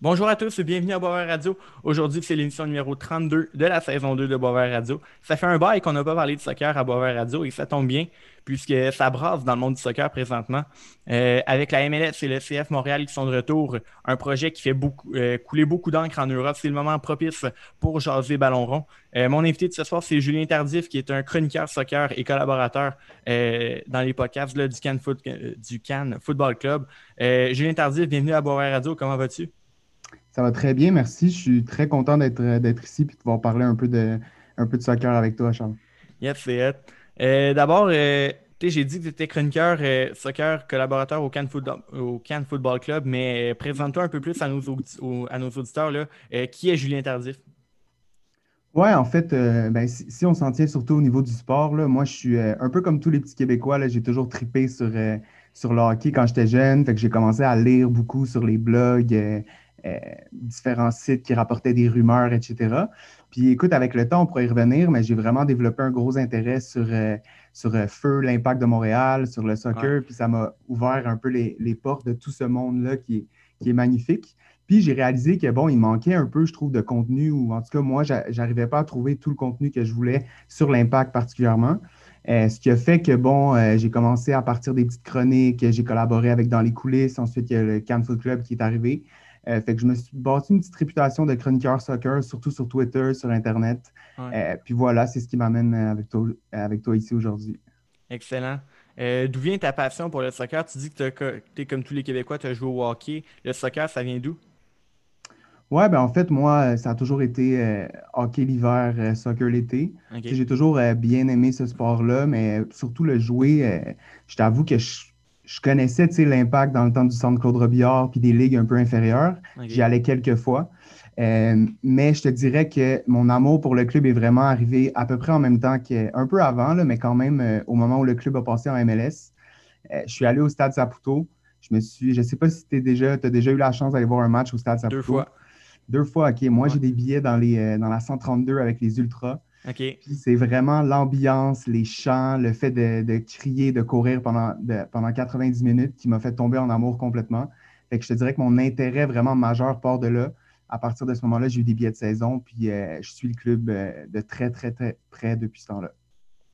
Bonjour à tous et bienvenue à Boisvert Radio. Aujourd'hui, c'est l'émission numéro 32 de la saison 2 de Boisvert Radio. Ça fait un bail qu'on n'a pas parlé de soccer à Boisvert Radio et ça tombe bien puisque ça brasse dans le monde du soccer présentement. Euh, avec la MLS et le CF Montréal qui sont de retour, un projet qui fait euh, couler beaucoup d'encre en Europe. C'est le moment propice pour jaser ballon rond. Euh, mon invité de ce soir, c'est Julien Tardif, qui est un chroniqueur soccer et collaborateur dans les podcasts du, Cannes du Football Club. Julien Tardif, bienvenue à Boisvert Radio. Comment vas-tu? Ça va très bien, merci. Je suis très content d'être ici et de pouvoir parler un peu de, un peu de soccer avec toi, Charles. Yes, c'est it. Euh, d'abord, euh, j'ai dit que tu étais chroniqueur euh, soccer collaborateur au Cannes, Football, au Football Club, mais présente-toi un peu plus à nos, à nos auditeurs. Là. qui est Julien Tardif? Oui, en fait, ben, si, on s'en tient surtout au niveau du sport, là, moi, je suis un peu comme tous les petits Québécois. J'ai toujours tripé sur, sur le hockey quand j'étais jeune. Fait que j'ai commencé à lire beaucoup sur les blogs euh, différents sites qui rapportaient des rumeurs, etc. Puis écoute, avec le temps, on pourrait y revenir, mais j'ai vraiment développé un gros intérêt sur, euh, sur euh, Feu, l'impact de Montréal, sur le soccer, puis ça m'a ouvert un peu les, portes de tout ce monde-là qui est, qui est magnifique. Puis j'ai réalisé que, bon, il manquait un peu, je trouve, de contenu, ou en tout cas, moi, j'arrivais pas à trouver tout le contenu que je voulais sur l'impact particulièrement. ce qui a fait que, bon, j'ai commencé à partir des petites chroniques, j'ai collaboré avec Dans les coulisses, ensuite il y a le Cannes Food Club qui est arrivé. Euh, fait que je me suis bâti une petite réputation de chroniqueur soccer, surtout sur Twitter, sur Internet. Euh, puis voilà, c'est ce qui m'amène avec toi, avec toi ici aujourd'hui. Excellent. Euh, d'où vient ta passion pour le soccer? Tu dis que tu es comme tous les Québécois, tu as joué au hockey. Le soccer, ça vient d'où? Ouais, ben en fait, moi, ça a toujours été hockey l'hiver, soccer l'été. J'ai toujours bien aimé ce sport-là, mais surtout le jouer, je t'avoue que je je connaissais l'impact dans le temps du centre Claude Robillard puis des ligues un peu inférieures. J'y allais quelques fois. Euh, mais je te dirais que mon amour pour le club est vraiment arrivé à peu près en même temps qu'un peu avant, là, mais quand même euh, au moment où le club a passé en MLS. Euh, je suis allé au Stade Saputo. Je me suis, je ne sais pas si tu déjà, as déjà eu la chance d'aller voir un match au Stade Saputo. Deux fois. Deux fois, OK. Moi, j'ai des billets dans, les, dans la 132 avec les Ultras. C'est vraiment l'ambiance, les chants, le fait de, crier, de courir pendant, pendant 90 minutes qui m'a fait tomber en amour complètement. Fait que je te dirais que mon intérêt vraiment majeur part de là. À partir de ce moment-là, j'ai eu des billets de saison, puis euh, je suis le club euh, de très, très, très près depuis ce temps-là.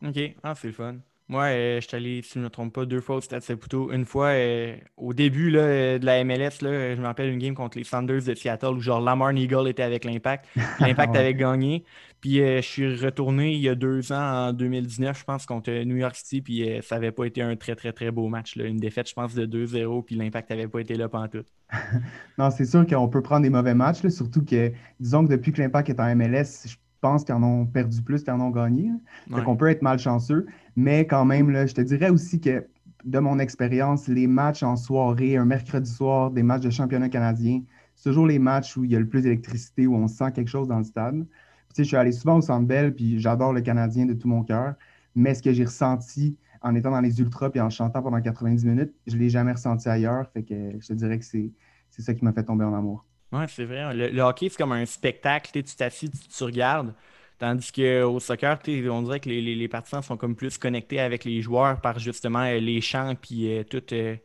OK. Ah, c'est le fun. Moi, euh, je suis allé, si je ne me trompe pas, deux fois au Stade Saputo. Une fois, euh, au début là, de la MLS, là, je me rappelle une game contre les Sanders de Seattle où genre Lamar Eagle était avec l'Impact. L'Impact avait gagné. Puis euh, je suis retourné il y a deux ans, en 2019, je pense, contre New York City. Puis ça n'avait pas été un très, très, très beau match. Là. Une défaite, je pense, de 2-0. Puis l'Impact n'avait pas été là pendant tout. non, c'est sûr qu'on peut prendre des mauvais matchs. surtout que, disons que depuis que l'Impact est en MLS, je pense qu'ils en ont perdu plus qu'ils en ont gagné. Donc, on peut être malchanceux. Mais quand même, là, je te dirais aussi que de mon expérience, les matchs en soirée, un mercredi soir, des matchs de championnat canadien, c'est toujours les matchs où il y a le plus d'électricité, où on sent quelque chose dans le stade. tu sais, je suis allé souvent au Centre Bell, puis j'adore le Canadien de tout mon cœur. Mais ce que j'ai ressenti en étant dans les ultras puis en chantant pendant 90 minutes, je ne l'ai jamais ressenti ailleurs. Fait que je te dirais que c'est ça qui m'a fait tomber en amour. Oui, c'est vrai. Le, hockey, c'est comme un spectacle. Tu t'assis, tu, tu regardes. Tandis qu'au soccer, on dirait que les, partisans sont comme plus connectés avec les joueurs par justement euh, les chants puis euh, tout. Euh,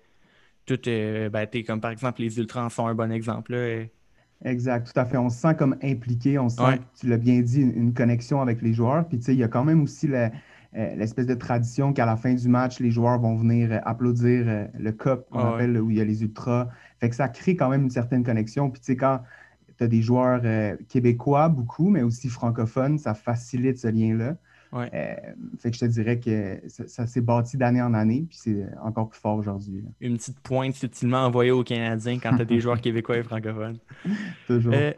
tout ben, comme par exemple les Ultras en sont un bon exemple. Exact, tout à fait. On se sent comme impliqué, on sent, tu l'as bien dit, une, connexion avec les joueurs. Puis tu sais, il y a quand même aussi l'espèce de tradition qu'à la fin du match, les joueurs vont venir applaudir le cup qu'on ah appelle où il y a les ultras. Fait que ça crée quand même une certaine connexion. Puis tu sais, quand tu as des joueurs euh, québécois, beaucoup, mais aussi francophones, ça facilite ce lien-là. Euh, fait que je te dirais que ça, s'est bâti d'année en année, puis c'est encore plus fort aujourd'hui. Une petite pointe subtilement envoyée aux Canadiens quand tu as des joueurs québécois et francophones. Toujours. Euh,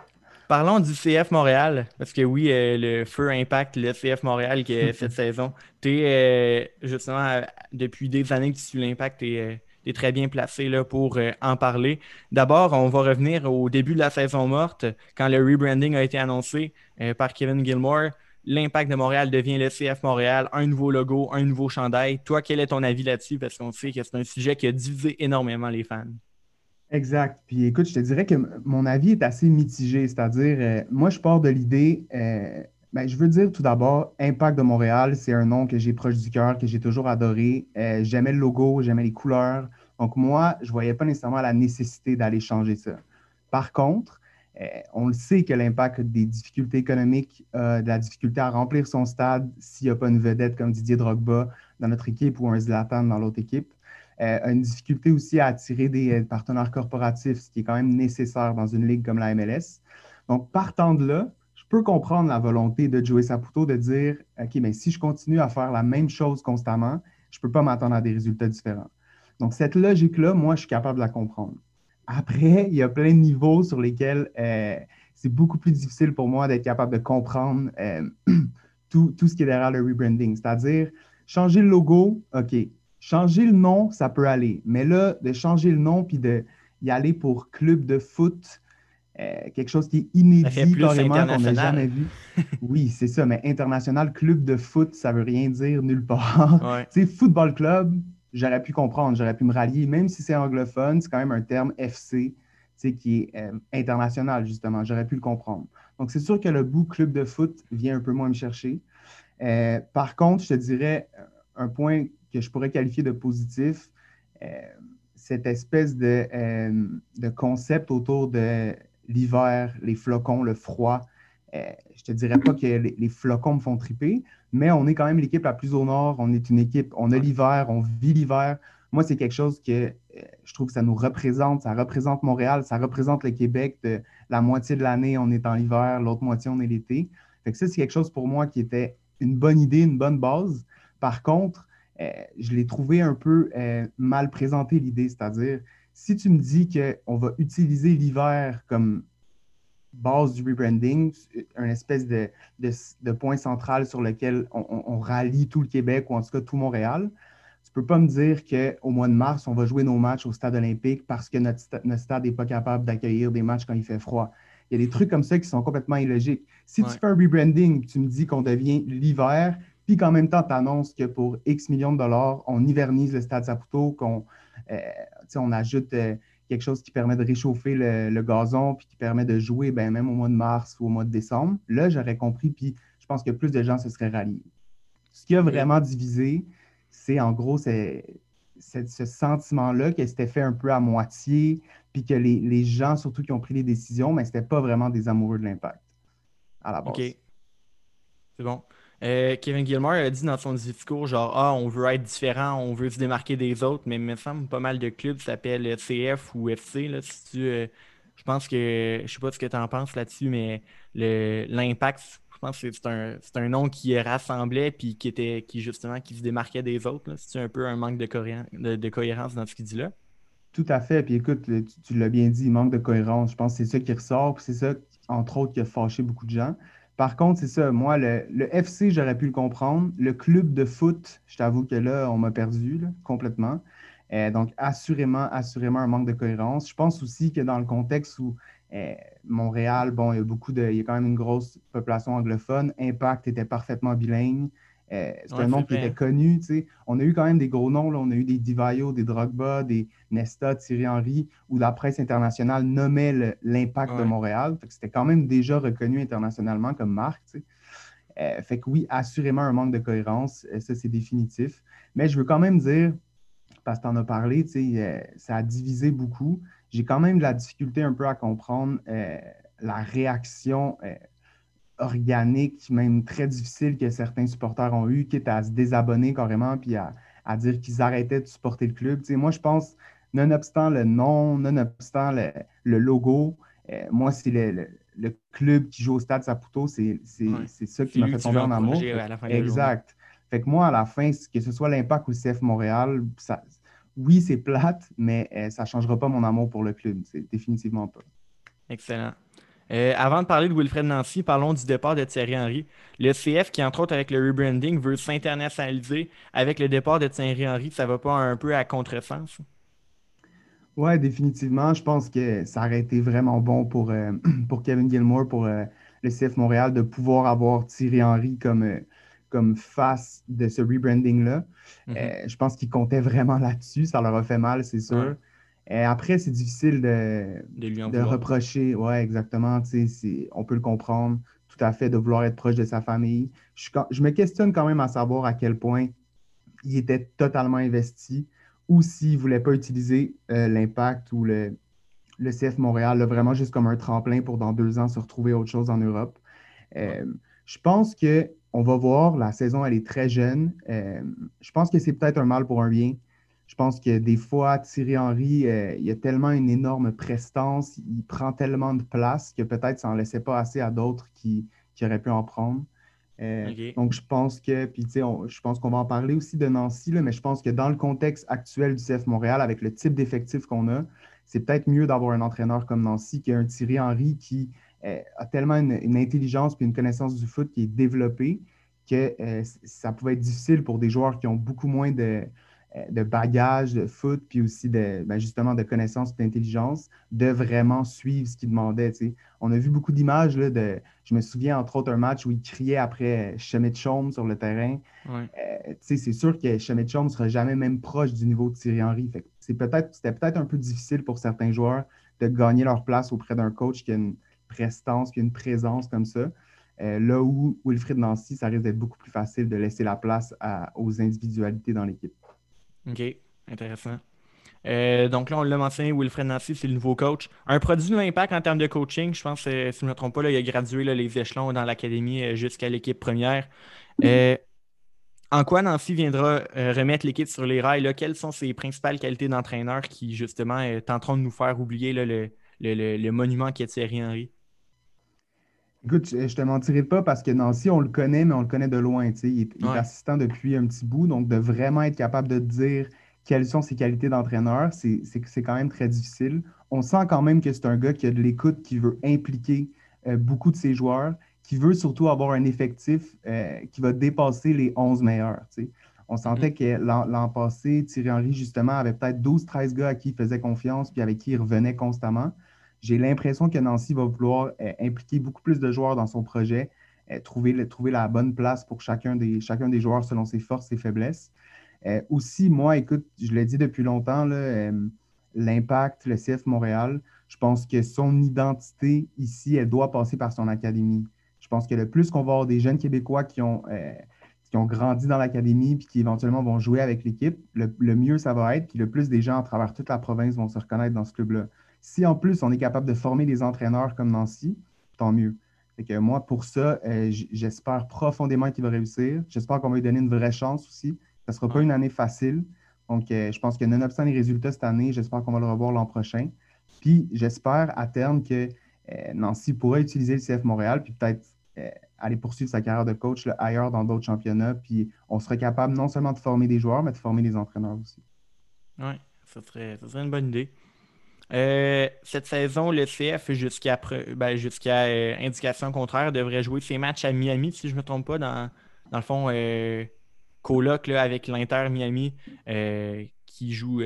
parlons du CF Montréal, parce que oui, le feu impact le CF Montréal qui est cette saison. Tu es justement, depuis des années que tu suis l'impact, tu es est très bien placé là, pour euh, en parler. D'abord, on va revenir au début de la saison morte, quand le rebranding a été annoncé euh, par Kevin Gilmore. L'impact de Montréal devient le CF Montréal, un nouveau logo, un nouveau chandail. Toi, quel est ton avis là-dessus? Parce qu'on sait que c'est un sujet qui a divisé énormément les fans. Exact. Puis écoute, je te dirais que mon avis est assez mitigé. C'est-à-dire, euh, moi, je pars de l'idée, ben, je veux dire tout d'abord, Impact de Montréal, c'est un nom que j'ai proche du cœur, que j'ai toujours adoré. Euh, j'aimais le logo, j'aimais les couleurs. Donc moi, je ne voyais pas nécessairement la nécessité d'aller changer ça. Par contre, euh, on le sait que l'impact des difficultés économiques, de la difficulté à remplir son stade s'il n'y a pas une vedette comme Didier Drogba dans notre équipe ou un Zlatan dans l'autre équipe, une difficulté aussi à attirer des partenaires corporatifs, ce qui est quand même nécessaire dans une ligue comme la MLS. Donc, partant de là, peux comprendre la volonté de Joey Saputo de dire OK, mais si je continue à faire la même chose constamment, je ne peux pas m'attendre à des résultats différents. Donc, cette logique-là, moi, je suis capable de la comprendre. Après, il y a plein de niveaux sur lesquels euh, c'est beaucoup plus difficile pour moi d'être capable de comprendre euh, tout, tout, ce qui est derrière le rebranding. C'est-à-dire, changer le logo, OK. Changer le nom, ça peut aller. Mais là, de changer le nom puis d'y aller pour club de foot, euh, quelque chose qui est inédit carrément qu'on n'a jamais vu. oui, c'est ça, mais international, club de foot, ça veut rien dire nulle part. tu sais, football club, j'aurais pu comprendre, j'aurais pu me rallier, même si c'est anglophone, c'est quand même un terme FC, qui est euh, international, justement. J'aurais pu le comprendre. Donc, c'est sûr que le bout club de foot vient un peu moins me chercher. Euh, par contre, je te dirais un point que je pourrais qualifier de positif, cette espèce de, de concept autour de l'hiver, les flocons, le froid. Euh, je te dirais pas que les, flocons me font triper, mais on est quand même l'équipe la plus au nord. On est une équipe, on a l'hiver, on vit l'hiver. Moi, c'est quelque chose que euh, je trouve que ça nous représente. Ça représente Montréal, ça représente le Québec. De la moitié de l'année, on est en hiver, l'autre moitié, on est l'été. Fait que ça, c'est quelque chose pour moi qui était une bonne idée, une bonne base. Par contre, euh, je l'ai trouvé un peu mal présenté l'idée, c'est-à-dire si tu me dis qu'on va utiliser l'hiver comme base du rebranding, un espèce de, point central sur lequel on, rallie tout le Québec ou en tout cas tout Montréal, tu ne peux pas me dire qu'au mois de mars, on va jouer nos matchs au stade olympique parce que notre, stade n'est pas capable d'accueillir des matchs quand il fait froid. Il y a des trucs comme ça qui sont complètement illogiques. Si tu fais un rebranding, tu me dis qu'on devient l'hiver, puis qu'en même temps, tu annonces que pour X millions de dollars, on hivernise le stade Saputo, qu'on euh, on ajoute euh, quelque chose qui permet de réchauffer le, gazon, puis qui permet de jouer ben, même au mois de mars ou au mois de décembre. Là, j'aurais compris, puis je pense que plus de gens se seraient ralliés. Ce qui a vraiment divisé, c'est en gros ce sentiment-là que c'était fait un peu à moitié, puis que les, gens, surtout qui ont pris les décisions, mais ce n'était pas vraiment des amoureux de l'impact à la base. OK. C'est bon. Euh, Kevin Gilmore a dit dans son discours genre Ah, on veut être différent, on veut se démarquer des autres, mais il me semble pas mal de clubs s'appellent CF ou FC. Là, si tu, euh, je pense que je sais pas ce que tu en penses là-dessus, mais l'impact, je pense que c'est un, un, nom qui rassemblait puis qui était qui justement qui se démarquait des autres. C'est un peu un manque de, cohérence dans ce qu'il dit là? Tout à fait. Puis écoute, tu, l'as bien dit, il manque de cohérence. Je pense que c'est ça qui ressort. C'est ça, entre autres, qui a fâché beaucoup de gens. Par contre, c'est ça. Moi, le, FC, j'aurais pu le comprendre. Le club de foot, je t'avoue que là, on m'a perdu complètement. Euh, donc, assurément, assurément un manque de cohérence. Je pense aussi que dans le contexte où euh, Montréal, bon, il y a beaucoup de, il y a quand même une grosse population anglophone. Impact était parfaitement bilingue. Euh, c'est un nom qui était connu. On a eu quand même des gros noms. Là. On a eu des Divayo, des Drogba, des Nesta, Thierry Henry, où la presse internationale nommait l'impact de Montréal. C'était quand même déjà reconnu internationalement comme marque. Euh, fait que oui, assurément un manque de cohérence. Euh, ça, c'est définitif. Mais je veux quand même dire, parce que tu en as parlé, ça a divisé beaucoup. J'ai quand même de la difficulté un peu à comprendre la réaction organique, même très difficile que certains supporters ont eu, quitte à se désabonner carrément puis à, dire qu'ils arrêtaient de supporter le club. moi, je pense, nonobstant le nom, nonobstant le, le logo, euh, moi, c'est le, club qui joue au stade Saputo, c'est ça qui m'a fait tomber en amour. exact. Fait que moi, à la fin, que ce soit l'Impact ou le CF Montréal, ça, oui, c'est plate, mais euh, ça ne changera pas mon amour pour le club. C'est définitivement pas. Excellent. Euh, avant de parler de Wilfred Nancy, parlons du départ de Thierry Henry. Le CF, qui entre autres avec le rebranding, veut s'internationaliser. Avec le départ de Thierry Henry, ça va pas un peu à contresens? Oui, définitivement. Je pense que ça aurait été vraiment bon pour, euh, pour Kevin Gilmore, pour euh, le CF Montréal, de pouvoir avoir Thierry Henry comme, comme face de ce rebranding-là. Mm-hmm. je pense qu'il comptait vraiment là-dessus. Ça leur a fait mal, c'est sûr. Et après, c'est difficile de, de, reprocher. Oui, exactement. On peut le comprendre tout à fait de vouloir être proche de sa famille. Je, me questionne quand même à savoir à quel point il était totalement investi ou s'il ne voulait pas utiliser euh, l'impact ou le, le CF Montréal, vraiment juste comme un tremplin pour dans deux ans se retrouver autre chose en Europe. Euh, je pense qu'on va voir, la saison, elle est très jeune. Euh, je pense que c'est peut-être un mal pour un bien. Je pense que des fois, Thierry Henry, euh, il a tellement une énorme prestance, il prend tellement de place que peut-être ça n'en laissait pas assez à d'autres qui, auraient pu en prendre. Donc, je pense que, puis tu sais, je pense qu'on va en parler aussi de Nancy, mais je pense que dans le contexte actuel du CF Montréal, avec le type d'effectif qu'on a, c'est peut-être mieux d'avoir un entraîneur comme Nancy qu'un Thierry Henry qui euh, a tellement une, intelligence et une connaissance du foot qui est développée que euh, ça pouvait être difficile pour des joueurs qui ont beaucoup moins de, euh, de bagages de foot, puis aussi de, ben, justement de connaissances et d'intelligence, de vraiment suivre ce qu'il demandait. On a vu beaucoup d'images. De, je me souviens entre autres un match où il criait après Chemet Chaume sur le terrain. Euh, c'est sûr que Chemet Chaume ne sera jamais même proche du niveau de Thierry Henry. C'était peut-être un peu difficile pour certains joueurs de gagner leur place auprès d'un coach qui a une prestance, qui a une présence comme ça. Euh, là où Wilfried Nancy, ça risque d'être beaucoup plus facile de laisser la place aux individualités dans l'équipe. OK, intéressant. Euh, donc là, on l'a mentionné, Wilfred Nancy, c'est le nouveau coach. Un produit de l'impact en termes de coaching, je pense, euh, si je ne me trompe pas, là, il a gradué les échelons dans l'académie euh, jusqu'à l'équipe première. en quoi Nancy viendra remettre l'équipe sur les rails? Quelles sont ses principales qualités d'entraîneur qui, justement, tenteront de nous faire oublier le, le, monument qui est Thierry Henry? Écoute, je te mentirai pas parce que Nancy, on le connaît, mais on le connaît de loin. Il, est, assistant depuis un petit bout, donc de vraiment être capable de dire quelles sont ses qualités d'entraîneur, c'est quand même très difficile. On sent quand même que c'est un gars qui a de l'écoute, qui veut impliquer euh, beaucoup de ses joueurs, qui veut surtout avoir un effectif euh, qui va dépasser les 11 meilleurs. On sentait mm-hmm. que l'an passé, Thierry Henry, justement, avait peut-être 12-13 gars à qui il faisait confiance puis avec qui il revenait constamment. J'ai l'impression que Nancy va vouloir euh, impliquer beaucoup plus de joueurs dans son projet, euh, trouver, la bonne place pour chacun des, chacun des joueurs selon ses forces et faiblesses. Euh, aussi, moi, écoute, je l'ai dit depuis longtemps, l'impact, le CF Montréal, je pense que son identité ici, elle doit passer par son académie. Je pense que le plus qu'on va avoir des jeunes Québécois qui ont, qui ont grandi dans l'académie puis qui éventuellement vont jouer avec l'équipe, le, le, mieux ça va être. Puis le plus des gens à travers toute la province vont se reconnaître dans ce club-là. Si en plus on est capable de former des entraîneurs comme Nancy, tant mieux. que moi, pour ça, euh, j'espère profondément qu'il va réussir. J'espère qu'on va lui donner une vraie chance aussi. Ça ne sera pas une année facile. Donc, euh, je pense que nonobstant les résultats cette année, j'espère qu'on va le revoir l'an prochain. Puis, j'espère à terme que euh, Nancy pourra utiliser le CF Montréal, puis peut-être aller poursuivre sa carrière de coach ailleurs dans d'autres championnats. Puis, on sera capable non seulement de former des joueurs, mais de former des entraîneurs aussi. Oui, ça serait, ça serait une bonne idée. Euh, cette saison, le CF, jusqu'à ben, euh, indication contraire, devrait jouer ses matchs à Miami, si je ne me trompe pas, dans, le fond, euh, coloc avec l'Inter Miami qui joue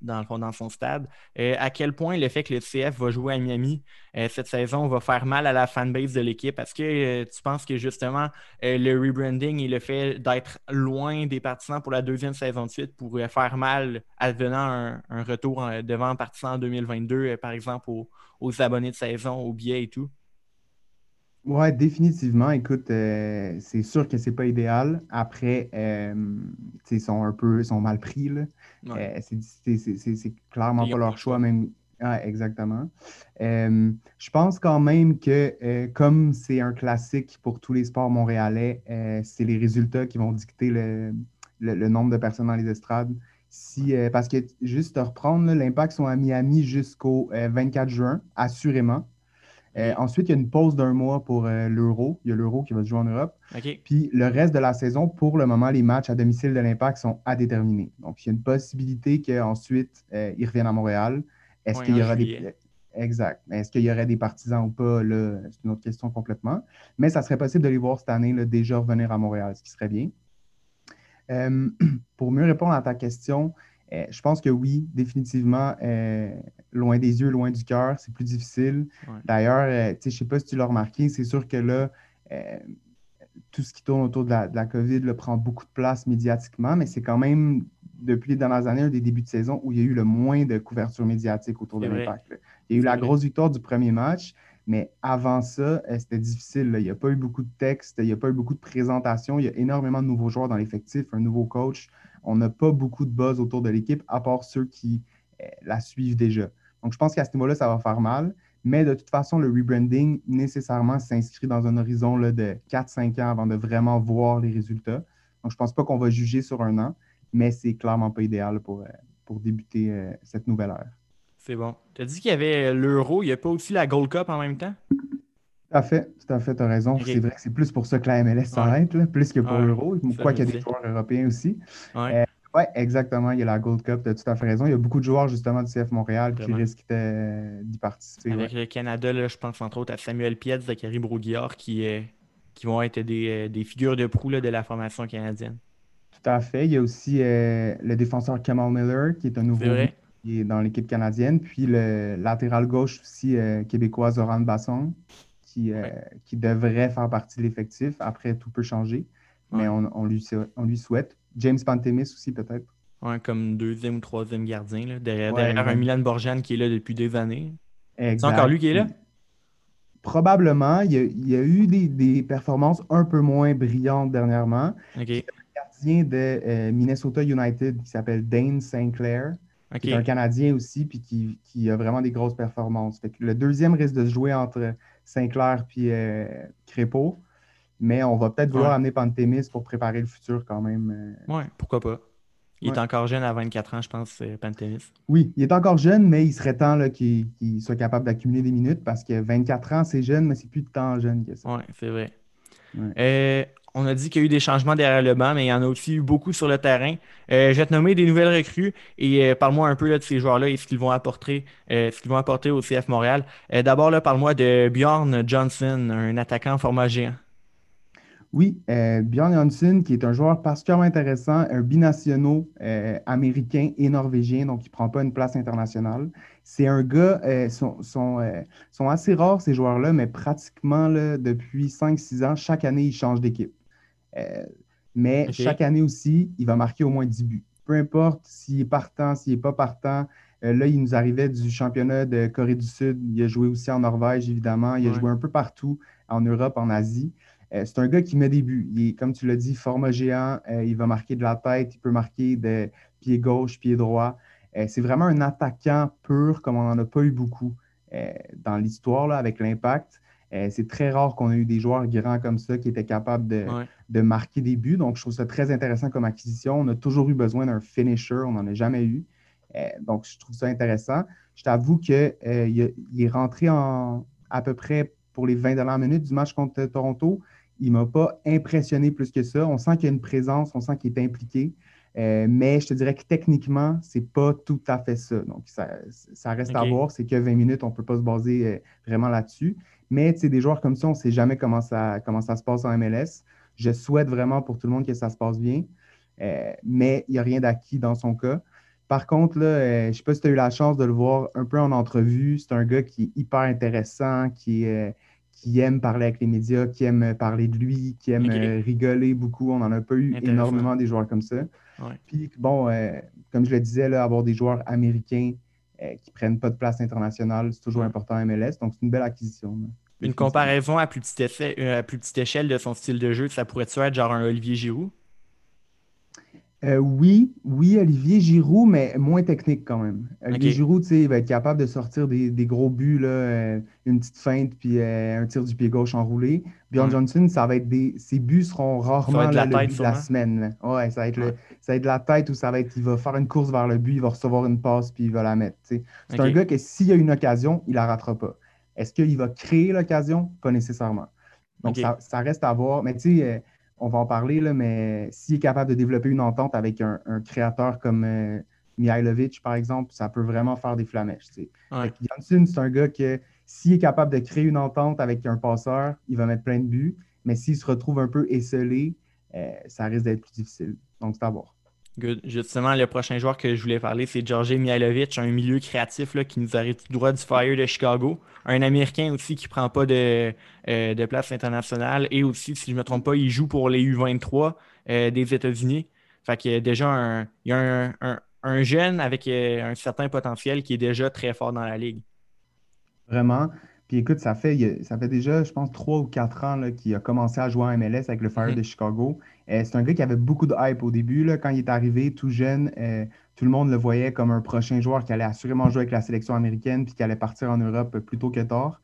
dans dans son stade. Euh, à quel point le fait que le CF va jouer à Miami euh, cette saison va faire mal à la fanbase de l'équipe? Est-ce que euh, tu penses que justement le rebranding et le fait d'être loin des partisans pour la deuxième saison de suite pourrait faire mal advenant un, un retour devant partisans en 2022, par exemple, aux abonnés de saison, aux billets et tout? Oui, définitivement. Écoute, c'est sûr que c'est pas idéal. Après, ils sont un peu sont mal pris. Là. Euh, c'est clairement pas leur choix, même. exactement. Euh, je pense quand même que, euh, comme c'est un classique pour tous les sports montréalais, c'est les résultats qui vont dicter le, nombre de personnes dans les estrades. Si, parce que, juste à reprendre, l'impact sont à Miami jusqu'au 24 juin, assurément. Euh, ensuite, il y a une pause d'un mois pour euh, l'Euro. Il y a l'Euro qui va se jouer en Europe. Puis le reste de la saison, pour le moment, les matchs à domicile de l'Impact sont à déterminer. Donc, il y a une possibilité qu'ensuite, euh, ils reviennent à Montréal. Est-ce qu'il y aura des. Exact. Est-ce qu'il y aurait des partisans ou pas? C'est une autre question complètement. Mais ça serait possible de les voir cette année là, déjà revenir à Montréal, ce qui serait bien. pour mieux répondre à ta question, euh, je pense que oui, définitivement, euh, loin des yeux, loin du cœur, c'est plus difficile. D'ailleurs, euh, je ne sais pas si tu l'as remarqué, c'est sûr que là, tout ce qui tourne autour de la, COVID prend beaucoup de place médiatiquement, mais c'est quand même, depuis les dernières années, un des débuts de saison où il y a eu le moins de couverture médiatique autour de l'impact. Il y a eu la grosse victoire du premier match, mais avant ça, c'était difficile. Il n'y a pas eu beaucoup de textes, il n'y a pas eu beaucoup de présentations. Il y a énormément de nouveaux joueurs dans l'effectif, un nouveau coach on n'a pas beaucoup de buzz autour de l'équipe, à part ceux qui euh, la suivent déjà. Donc, je pense qu'à ce niveau-là, ça va faire mal. Mais de toute façon, le rebranding nécessairement s'inscrit dans un horizon de 4-5 ans avant de vraiment voir les résultats. Donc, je ne pense pas qu'on va juger sur un an, mais c'est clairement pas idéal pour, euh, débuter euh, cette nouvelle ère. C'est bon. Tu as dit qu'il y avait l'Euro, il n'y a pas aussi la Gold Cup en même temps? Tout à fait, tout à fait, tu as raison. C'est vrai que c'est plus pour ça que la MLS s'arrête, plus que pour l'Euro. Pourquoi qu'il y a des joueurs européens aussi. Oui, euh, ouais, exactement. Il y a la Gold Cup, tu as tout à fait raison. Il y a beaucoup de joueurs justement du CF Montréal qui risquent d'y participer. Avec le Canada, là, je pense entre autres à Samuel Piet, Zachary Broguillard qui, qui vont être des, des figures de proue de la formation canadienne. Tout à fait. Il y a aussi euh, le défenseur Kamal Miller, qui est un nouveau qui est dans l'équipe canadienne. Puis le latéral gauche aussi euh, québécois Zoran Basson, qui, euh, qui devrait faire partie de l'effectif. Après, tout peut changer. Mais on, lui, on lui souhaite. James Pantemis aussi, peut-être. Ouais, comme deuxième ou troisième gardien, là, derrière, un Milan Borjan qui est là depuis des années. C'est encore lui qui est là? Probablement. Il y a, eu des, performances un peu moins brillantes dernièrement. OK de euh, Minnesota United qui s'appelle Dane Sinclair, qui est un Canadien aussi, puis qui, a vraiment des grosses performances. le deuxième risque de se jouer entre Sinclair et euh, Crépeau, mais on va peut-être vouloir amener Pantémis pour préparer le futur quand même. Euh. Oui, pourquoi pas. Il est encore jeune à 24 ans, je pense, Pantémis. Oui, il est encore jeune, mais il serait temps qu'il soit capable d'accumuler des minutes parce que 24 ans, c'est jeune, mais c'est plus de temps jeune que ça. Oui, c'est vrai on a dit qu'il y a eu des changements derrière le banc, mais il y en a aussi eu beaucoup sur le terrain. Euh, je vais te nommer des nouvelles recrues et euh, parle-moi un peu de ces joueurs-là et ce qu'ils vont apporter, euh, au CF Montréal. D'abord, parle-moi de Bjorn Johnson, un attaquant format géant. Oui, Bjorn Johnson, qui est un joueur particulièrement intéressant, un binationaux américain et norvégien, donc il ne prend pas une place internationale. C'est un gars, sont, assez rares ces joueurs-là, mais pratiquement depuis 5-6 ans, chaque année, ils changent d'équipe. Euh, mais chaque année aussi, il va marquer au moins 10 buts. Peu importe s'il est partant, s'il n'est pas partant. Euh, là, il nous arrivait du championnat de Corée du Sud. Il a joué aussi en Norvège, évidemment. Il a joué un peu partout, en Europe, en Asie. Euh, c'est un gars qui met des buts. Il est, comme tu l'as dit, format géant. il va marquer de la tête. Il peut marquer de pied gauche, pied droit. c'est vraiment un attaquant pur, comme on n'en a pas eu beaucoup dans l'histoire avec l'impact. C'est très rare qu'on ait eu des joueurs grands comme ça qui étaient capables de, de marquer des buts. Donc, je trouve ça très intéressant comme acquisition. On a toujours eu besoin d'un finisher, on n'en a jamais eu. Euh, donc, je trouve ça intéressant. Je t'avoue qu'il euh, est rentré en, à peu près pour les 20 dernières minutes du match contre Toronto. Il ne m'a pas impressionné plus que ça. On sent qu'il y a une présence, on sent qu'il est impliqué. Euh, mais je te dirais que techniquement, ce n'est pas tout à fait ça. Donc, ça, reste à voir. C'est que 20 minutes, on ne peut pas se baser vraiment là-dessus. Mais des joueurs comme ça, on ne sait jamais comment ça, comment ça se passe en MLS. Je souhaite vraiment pour tout le monde que ça se passe bien, euh, mais il n'y a rien d'acquis dans son cas. Par contre, là, euh, je ne sais pas si tu as eu la chance de le voir un peu en entrevue. C'est un gars qui est hyper intéressant, qui, euh, qui aime parler avec les médias, qui aime parler de lui, qui aime rigoler beaucoup. On n'en a pas eu énormément des joueurs comme ça. Puis, bon, comme je le disais, là, avoir des joueurs américains qui ne prennent pas de place internationale, c'est toujours important à MLS. Donc, c'est une belle acquisition. Une comparaison à plus, petite euh, à plus petite échelle de son style de jeu, ça pourrait être genre un Olivier Giroud? Euh, oui, oui, Olivier Giroud, mais moins technique quand même. Olivier Giroud, il va être capable de sortir des, gros buts, là, euh, une petite feinte, puis un tir du pied gauche enroulé. Bjorn Johnson, ça va être des. Ses buts seront rarement la, le but de la semaine. Ouais, ça va, être le, ça va être de la tête ou ça va être. Il va faire une course vers le but, il va recevoir une passe, puis il va la mettre. C'est un gars que s'il y a une occasion, il la ratera pas. Est-ce qu'il va créer l'occasion? Pas nécessairement. Donc, ça, reste à voir. Mais tu sais, euh, on va en parler, là, mais s'il est capable de développer une entente avec un, créateur comme euh, Mihailovic, par exemple, ça peut vraiment faire des flamèches. c'est un gars que s'il est capable de créer une entente avec un passeur, il va mettre plein de buts. Mais s'il se retrouve un peu esselé, euh, ça risque d'être plus difficile. Donc, c'est à voir. Justement, le prochain joueur que je voulais parler, c'est Georgi Mihailovic, un milieu créatif là, qui nous arrive tout droit du Fire de Chicago. Un Américain aussi qui ne prend pas de, euh, de, place internationale. Et aussi, si je ne me trompe pas, il joue pour les U23 euh, des États-Unis. Fait y a déjà un, il y a un, jeune avec euh, un certain potentiel qui est déjà très fort dans la ligue. Vraiment. Puis écoute, ça fait, ça fait déjà, je pense, trois ou quatre ans qu'il a commencé à jouer en MLS avec le Fire mm-hmm. de Chicago. Euh, c'est un gars qui avait beaucoup de hype au début. Là, quand il est arrivé tout jeune, euh, tout le monde le voyait comme un prochain joueur qui allait assurément jouer avec la sélection américaine puis qui allait partir en Europe plus tôt que tard.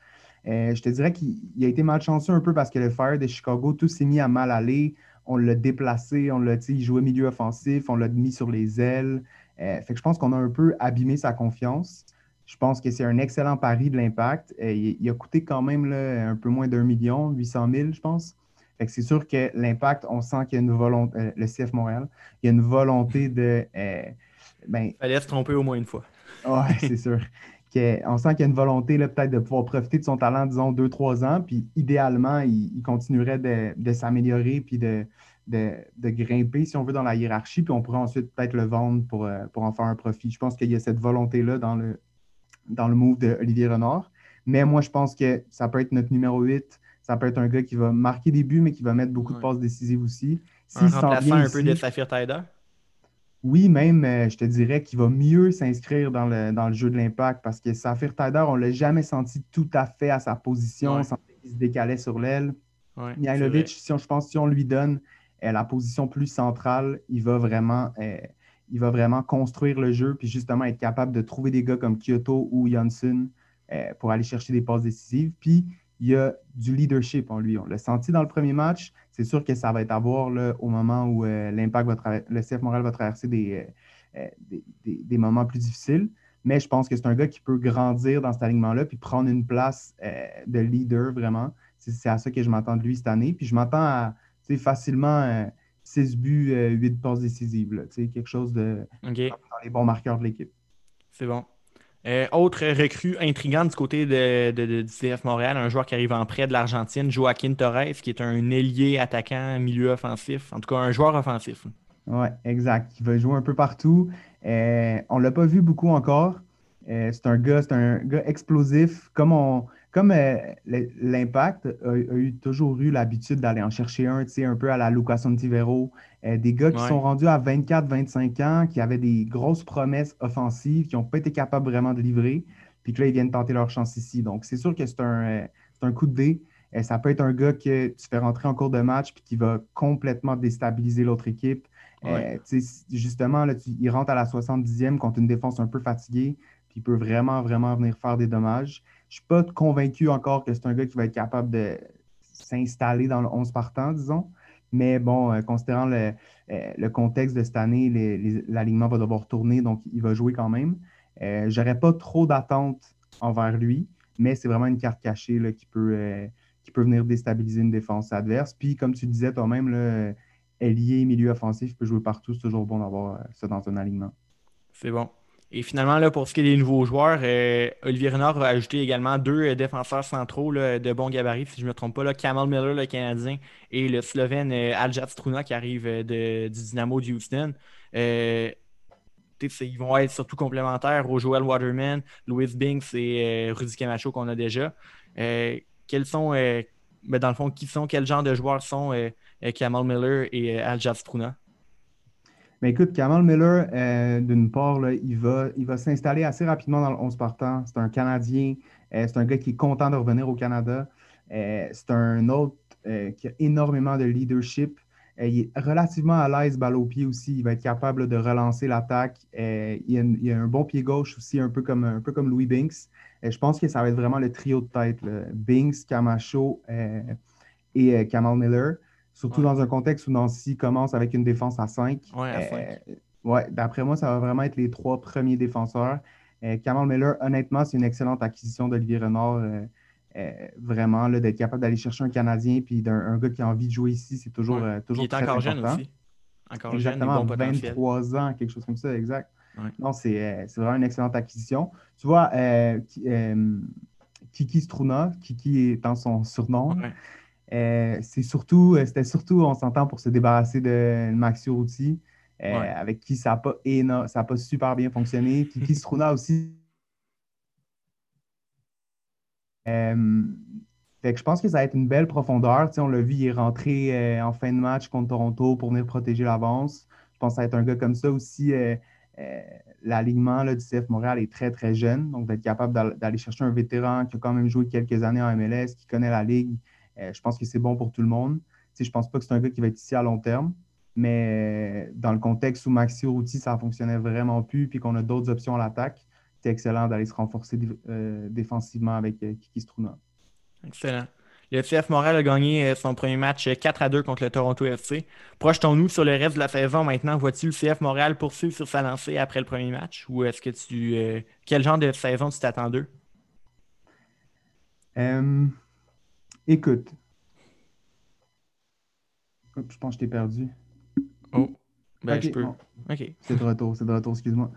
Euh, je te dirais qu'il a été malchanceux un peu parce que le Fire de Chicago, tout s'est mis à mal aller. On l'a déplacé, on l'a, il jouait milieu offensif, on l'a mis sur les ailes. Fait que je pense qu'on a un peu abîmé sa confiance. Je pense que c'est un excellent pari de l'impact. Euh, il, a coûté quand même un peu moins d'un million, 800 000, je pense. C'est sûr que l'impact, on sent qu'il y a une volonté, le CF Montréal, il y a une volonté de. ben, Fallait se tromper au moins une fois. Oui, c'est sûr on sent qu'il y a une volonté peut-être de pouvoir profiter de son talent, disons, deux, trois ans, puis idéalement, il, continuerait de, s'améliorer puis de, grimper, si on veut, dans la hiérarchie, puis on pourrait ensuite peut-être le vendre pour, euh, pour en faire un profit. Je pense qu'il y a cette volonté-là dans le, dans le move d'Olivier Renard. Mais moi, je pense que ça peut être notre numéro 8. Ça peut être un gars qui va marquer des buts, mais qui va mettre beaucoup de passes décisives aussi. un remplaçant un peu de Saphir Tider? oui, même, euh, je te dirais qu'il va mieux s'inscrire dans le, jeu de l'impact parce que Safir Tider, on ne l'a jamais senti tout à fait à sa position, sans qu'il se décalait sur l'aile. Ouais, Mihailovic, si je pense si on lui donne euh, la position plus centrale, il va vraiment. Euh, il va vraiment construire le jeu, puis justement être capable de trouver des gars comme Kyoto ou Janssen pour aller chercher des passes décisives. Puis il y a du leadership en lui. On l'a senti dans le premier match. C'est sûr que ça va être à voir au moment où euh, l'impact va le CF Montréal va traverser euh, euh, des, des, moments plus difficiles. Mais je pense que c'est un gars qui peut grandir dans cet alignement-là puis prendre une place de leader vraiment. C'est à ça que je m'attends de lui cette année. Puis je m'attends à facilement 6 buts, 8 passes décisives. quelque chose de dans les bons marqueurs de l'équipe. C'est bon. Euh, autre recrue intrigante du côté de, de, du CF Montréal, un joueur qui arrive en prêt de l'Argentine, Joaquin Torres, qui est un ailier attaquant, milieu offensif, en tout cas un joueur offensif. Oui, exact. Il va jouer un peu partout. Euh, on ne l'a pas vu beaucoup encore. Euh, c'est un gars, c'est un gars explosif. Comme on, comme l'impact a, eu toujours eu l'habitude d'aller en chercher un, tu sais, un peu à la Lucas Santivero, euh, des gars qui sont rendus à 24-25 ans, qui avaient des grosses promesses offensives, qui n'ont pas été capables vraiment de livrer, puis que là, ils viennent tenter leur chance ici. Donc, c'est sûr que c'est un, euh, un, coup de dé. Euh, ça peut être un gars que tu fais rentrer en cours de match puis qui va complètement déstabiliser l'autre équipe. justement, là, il rentre à la 70e contre une défense un peu fatiguée, puis il peut vraiment, vraiment venir faire des dommages. Je ne suis pas convaincu encore que c'est un gars qui va être capable de s'installer dans le 11 partant, disons. Mais bon, euh, considérant euh, le, contexte de cette année, l'alignement va devoir tourner, donc il va jouer quand même. Euh, Je n'aurais pas trop d'attentes envers lui, mais c'est vraiment une carte cachée qui, peut, qui peut venir déstabiliser une défense adverse. Puis, comme tu disais toi-même, ailier, milieu offensif, peut jouer partout. C'est toujours bon d'avoir ça dans un alignement. C'est bon. Et finalement, là, pour ce qui est des nouveaux joueurs, euh, Olivier Renard va ajouter également deux euh, défenseurs centraux de bon gabarit, si je ne me trompe pas, là, Kamal Miller, le Canadien, et le Slovène euh, Aljat Struna qui arrive de, du Dynamo de Houston. ils vont être surtout complémentaires aux Joel Waterman, Louis Binks et Rudy Camacho qu'on a déjà. quels sont, ben, dans le fond, qui sont, quel genre de joueurs sont Kamal Miller et Aljat Struna? Mais écoute, Kamal Miller, euh, d'une part, il va, il va s'installer assez rapidement dans le 11 partant. C'est un Canadien. Euh, c'est un gars qui est content de revenir au Canada. Euh, c'est un autre qui a énormément de leadership. il est relativement à l'aise balle au pied aussi. Il va être capable de relancer l'attaque. il, a, un bon pied gauche aussi, un peu comme, un peu comme Louis Binks. je pense que ça va être vraiment le trio de tête. Binks, Camacho et Kamal Miller. Surtout dans un contexte où Nancy commence avec une défense à 5. Ouais, euh, d'après moi, ça va vraiment être les trois premiers défenseurs. Euh, Kamal Miller, honnêtement, c'est une excellente acquisition d'Olivier Renard. Euh, vraiment, d'être capable d'aller chercher un Canadien puis d'un gars qui a envie de jouer ici, c'est toujours, toujours Il est encore jeune aussi. Encore Exactement, jeune, bon 23 ans, quelque chose comme ça, exact. Non, c'est vraiment une excellente acquisition. Tu vois, Kiki Struna, Kiki étant son surnom, euh, c'est surtout, euh, c'était surtout, on s'entend, pour se débarrasser de Maxi Routy, euh, avec qui ça n'a pas, ça pas super bien fonctionné. Kiki Struna aussi. je pense que ça va être une belle profondeur. on l'a vu, il est rentré en fin de match contre Toronto pour venir protéger l'avance. Je pense que ça va être un gars comme ça aussi. L'alignement du CF Montréal est très, très jeune. Donc, d'être capable d'aller chercher un vétéran qui a quand même joué quelques années en MLS, qui connaît la ligue, euh, je pense que c'est bon pour tout le monde. je ne pense pas que c'est un gars qui va être ici à long terme. Mais dans le contexte où Maxi Routi, ça fonctionnait vraiment plus, puis qu'on a d'autres options à l'attaque, c'est excellent d'aller se renforcer défensivement avec Kiki Struna. Excellent. Le CF Montréal a gagné euh, son premier match 4 euh, à 2 contre le Toronto FC. Projetons-nous sur le reste de la saison maintenant. Vois-tu le CF Montréal poursuivre sur sa lancée après le premier match ou est-ce que tu. Euh, quel genre de saison tu t'attends d'eux? Écoute. je pense que je t'ai perdu. Oh. Ben, je peux. OK. C'est de retour, c'est de retour, excuse-moi.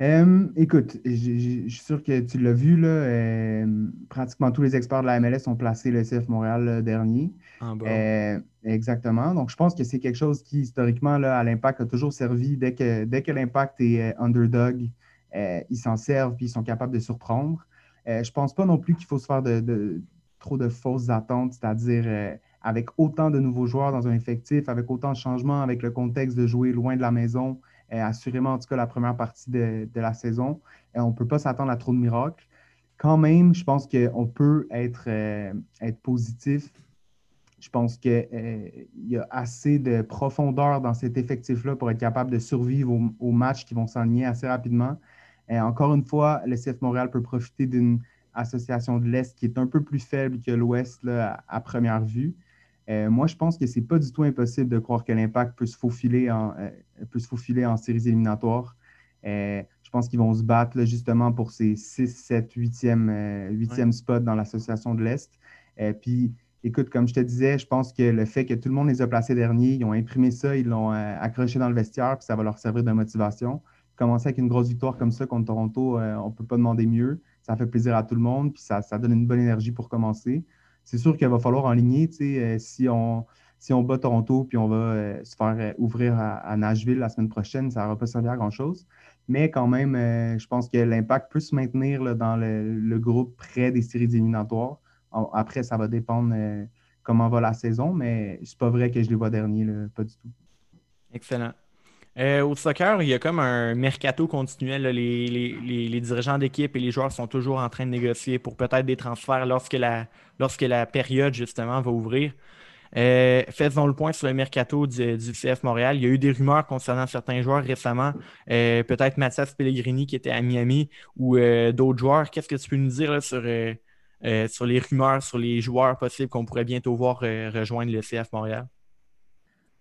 Euh, écoute, je suis sûr que tu l'as vu, là, euh, pratiquement tous les experts de la MLS ont placé le CF Montréal dernier. Euh, exactement. Donc, je pense que c'est quelque chose qui, historiquement, là, à l'impact, a toujours servi. Dès que, dès que l'impact est underdog, ils s'en servent puis ils sont capables de surprendre. je ne pense pas non plus qu'il faut se faire de, trop de fausses attentes, c'est-à-dire avec autant de nouveaux joueurs dans un effectif, avec autant de changements, avec le contexte de jouer loin de la maison. Euh, assurément, en tout cas, la première partie de, la saison. Euh, on ne peut pas s'attendre à trop de miracles. Quand même, je pense qu'on peut être, euh, positif. Je pense qu'il y a assez de profondeur dans cet effectif-là pour être capable de survivre aux, matchs qui vont s'enligner assez rapidement. Encore une fois, le CF Montréal peut profiter d'une association de l'Est qui est un peu plus faible que l'Ouest à, première vue. Euh, moi, je pense que ce n'est pas du tout impossible de croire que l'Impact peut se faufiler en, euh, peut se faufiler en séries éliminatoires. Euh, je pense qu'ils vont se battre justement pour ces 6, 7, 8e, 8e spots dans l'association de l'Est. puis, écoute, comme je te disais, je pense que le fait que tout le monde les a placés derniers, ils ont imprimé ça, ils l'ont accroché dans le vestiaire, puis ça va leur servir de motivation. Commencer avec une grosse victoire comme ça contre Toronto, on ne peut pas demander mieux. Ça fait plaisir à tout le monde, puis ça, donne une bonne énergie pour commencer c'est sûr qu'il va falloir enligner. Euh, si, on, si on bat Toronto puis on va euh, se faire euh, ouvrir à, Nashville la semaine prochaine, ça va pas servir à grand-chose. Mais quand même, je pense que l'impact peut se maintenir dans le, groupe près des séries éliminatoires. Après, ça va dépendre comment va la saison, mais c'est pas vrai que je les vois derniers, pas du tout. Excellent. Euh, au soccer, il y a comme un mercato continuel. Les, dirigeants d'équipe et les joueurs sont toujours en train de négocier pour peut-être des transferts lorsque la, période, justement, va ouvrir. Euh, faisons le point sur le mercato du, CF Montréal. Il y a eu des rumeurs concernant certains joueurs récemment, euh, peut-être Mathias Pellegrini qui était à Miami ou d'autres joueurs. Qu'est-ce que tu peux nous dire sur les rumeurs, sur les joueurs possibles qu'on pourrait bientôt voir rejoindre le CF Montréal?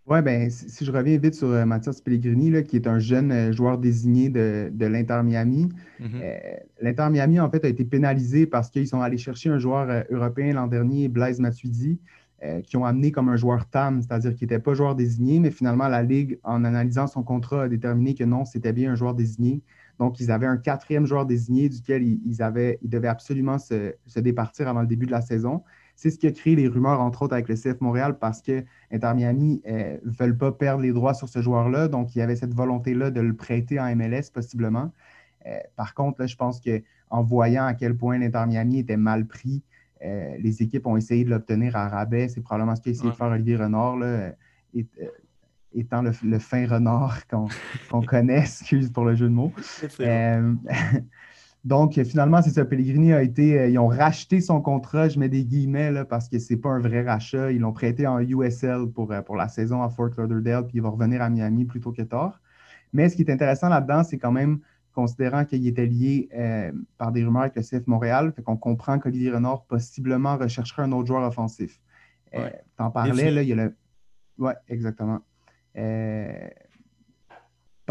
Oui, ben, si, je reviens vite sur euh, Mathias Pellegrini, qui est un jeune euh, joueur désigné de, l'Inter Miami. Mm-hmm. Euh, L'Inter Miami, en fait, a été pénalisé parce qu'ils sont allés chercher un joueur européen l'an dernier, Blaise Matuidi, qui ont amené comme un joueur TAM, c'est-à-dire qu'il n'était pas joueur désigné, mais finalement, la Ligue, en analysant son contrat, a déterminé que non, c'était bien un joueur désigné. Donc, ils avaient un quatrième joueur désigné duquel ils, avaient, ils devaient absolument se, se départir avant le début de la saison. C'est ce qui a créé les rumeurs, entre autres, avec le CF Montréal, parce que Inter Miami ne euh, veulent pas perdre les droits sur ce joueur-là. Donc, il y avait cette volonté-là de le prêter en MLS, possiblement. Euh, par contre, là, je pense qu'en voyant à quel point l'Inter Miami était mal pris, euh, les équipes ont essayé de l'obtenir à rabais. C'est probablement ce qu'a essayé de faire Olivier Renard, là, étant le, fin renard qu'on connaît, excuse pour le jeu de mots. Donc, finalement, c'est ça. Pellegrini a été. Euh, ils ont racheté son contrat, je mets des guillemets, là, parce que ce n'est pas un vrai rachat. Ils l'ont prêté en USL pour, euh, pour la saison à Fort Lauderdale, puis il va revenir à Miami plutôt que tard. Mais ce qui est intéressant là-dedans, c'est quand même, considérant qu'il était lié euh, par des rumeurs avec le CF Montréal, fait qu'on comprend qu'Olivier Renard possiblement rechercherait un autre joueur offensif. T'en parlais, là, il y a le. Oui, exactement.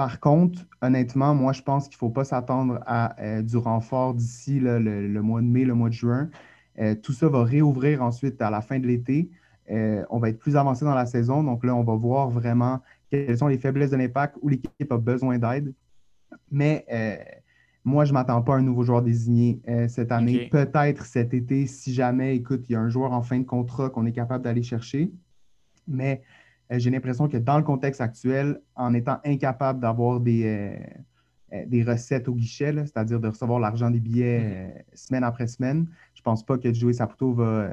Par contre, honnêtement, moi, je pense qu'il ne faut pas s'attendre à euh, du renfort d'ici le, mois de mai, le mois de juin. Euh, tout ça va réouvrir ensuite à la fin de l'été. Euh, on va être plus avancé dans la saison. Donc là, on va voir vraiment quelles sont les faiblesses de l'impact, où l'équipe a besoin d'aide. Mais moi, je ne m'attends pas à un nouveau joueur désigné cette année. Peut-être cet été, si jamais, écoute, il y a un joueur en fin de contrat qu'on est capable d'aller chercher. Mais j'ai l'impression que dans le contexte actuel, en étant incapable d'avoir des, euh, euh, des recettes au guichet, c'est-à-dire de recevoir l'argent des billets mm-hmm. semaine après semaine, je ne pense pas que Joey Saputo va,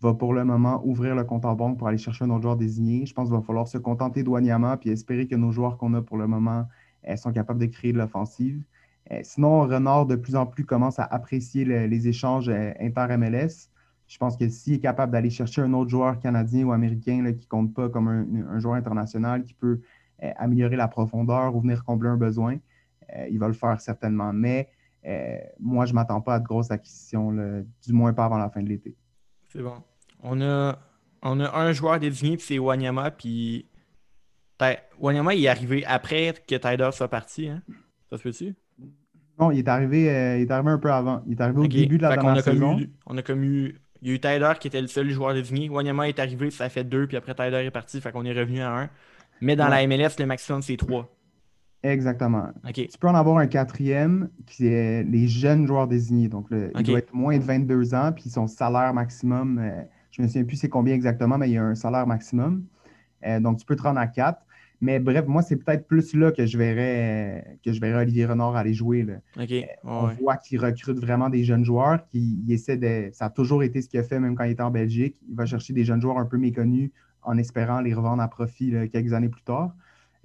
va pour le moment ouvrir le compte en banque pour aller chercher un autre joueur désigné. Je pense qu'il va falloir se contenter douanièrement puis espérer que nos joueurs qu'on a pour le moment sont capables de créer de l'offensive. sinon, Renard, de plus en plus, commence à apprécier les échanges inter-MLS. Je pense que s'il est capable d'aller chercher un autre joueur canadien ou américain qui ne compte pas comme un, joueur international qui peut euh, améliorer la profondeur ou venir combler un besoin, euh, il va le faire certainement. Mais euh, moi, je ne m'attends pas à de grosses acquisitions, du moins pas avant la fin de l'été. C'est bon. On a, on a un joueur désigné, c'est Wanyama. Puis Wanyama, il est arrivé après que Tyler soit parti. Hein? Ça se peut-tu? Non, il est, arrivé, il est arrivé un peu avant. Il est arrivé au début de la dernière saison. on a comme eu il y a eu Tyler qui était le seul joueur désigné. Wanyama est arrivé, ça fait deux, puis après Tyler est parti, fait qu'on est revenu à un. Mais dans la MLS, le maximum, c'est trois. Exactement. Tu peux en avoir un quatrième qui est les jeunes joueurs désignés. Donc, il doit être moins de 22 ans, puis son salaire maximum, euh, je ne me souviens plus c'est combien exactement, mais il y a un salaire maximum. Euh, donc, tu peux te rendre à quatre. Mais bref, moi, c'est peut-être plus là que je verrais que je verrais Olivier Renard aller jouer. Euh, on voit qu'il recrute vraiment des jeunes joueurs, qui essaie de. Ça a toujours été ce qu'il a fait, même quand il était en Belgique. Il va chercher des jeunes joueurs un peu méconnus en espérant les revendre à profit quelques années plus tard.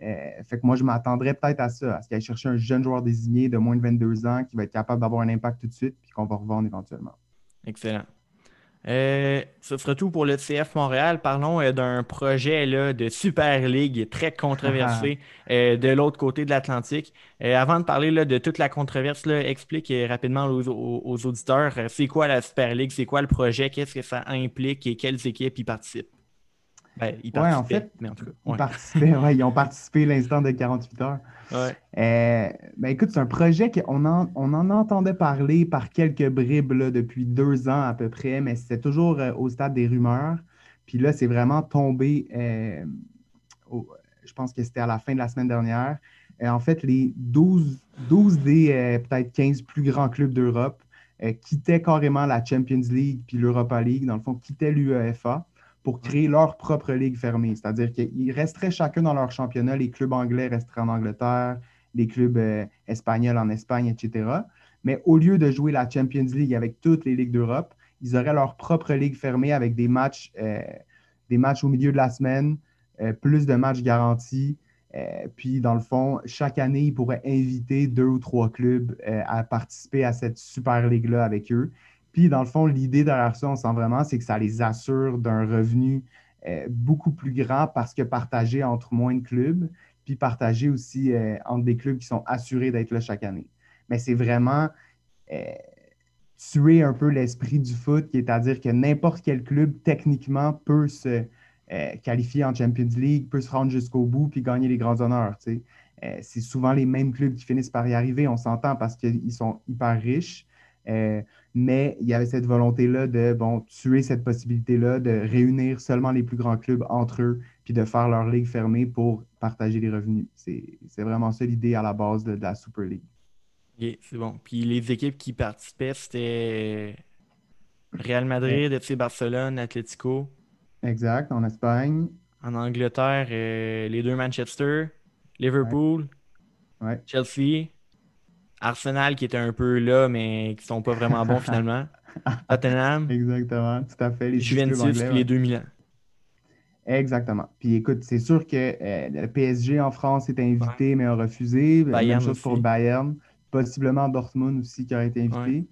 Euh, fait que moi, je m'attendrais peut-être à ça, à ce qu'il aille chercher un jeune joueur désigné de moins de 22 ans qui va être capable d'avoir un impact tout de suite, puis qu'on va revendre éventuellement. Excellent. Euh, ce sera tout pour le CF Montréal. Parlons euh, d'un projet là, de Super League très controversé euh, de l'autre côté de l'Atlantique. avant de parler là, de toute la controverse, là, explique rapidement aux, auditeurs c'est quoi la Super League, c'est quoi le projet, qu'est-ce que ça implique? Et quelles équipes y participent? Ben, ils en fait, mais en tout cas, ils, ont participé l'instant de 48 heures. Euh, ben, écoute, c'est un projet qu'on en, on en entendait parler par quelques bribes depuis deux ans à peu près, mais c'était toujours euh, au stade des rumeurs. Puis là, c'est vraiment tombé, euh, je pense que c'était à la fin de la semaine dernière. en fait, les 12, 12 des peut-être 15 plus grands clubs d'Europe quittaient carrément la Champions League puis l'Europa League, dans le fond, quittaient l'UEFA pour créer leur propre ligue fermée. C'est-à-dire qu'ils resteraient chacun dans leur championnat. Les clubs anglais resteraient en Angleterre, les clubs euh, espagnols en Espagne, etc. Mais au lieu de jouer la Champions League avec toutes les ligues d'Europe, ils auraient leur propre ligue fermée avec des matchs, euh, des matchs au milieu de la semaine, euh, plus de matchs garantis. puis, dans le fond, chaque année, ils pourraient inviter deux ou trois clubs à participer à cette super ligue-là avec eux. Puis, dans le fond, l'idée derrière ça, on sent vraiment, c'est que ça les assure d'un revenu euh, beaucoup plus grand parce que partagé entre moins de clubs, puis partagé aussi euh, entre des clubs qui sont assurés d'être là chaque année. Mais c'est vraiment euh, tuer un peu l'esprit du foot, qui est à dire que n'importe quel club, techniquement, peut se qualifier en Champions League, peut se rendre jusqu'au bout, puis gagner les grands honneurs. c'est souvent les mêmes clubs qui finissent par y arriver, on s'entend parce qu'ils sont hyper riches. Mais il y avait cette volonté-là de bon, tuer cette possibilité-là, de réunir seulement les plus grands clubs entre eux, puis de faire leur ligue fermée pour partager les revenus. C'est vraiment ça l'idée à la base de, la Super League. OK, c'est bon. Puis les équipes qui participaient, c'était Real Madrid, FC Barcelone, Atlético. Exact, en Espagne. En Angleterre, euh, les deux Manchester, Liverpool, Chelsea. Arsenal qui était un peu là, mais qui sont pas vraiment bons finalement. Tottenham. Exactement, tout à fait. Les Juventus les deux Milan. Exactement. Puis écoute, c'est sûr que euh, le PSG en France est invité, mais a refusé. Bayern Même chose pour Bayern. Possiblement Dortmund aussi qui aurait été invité.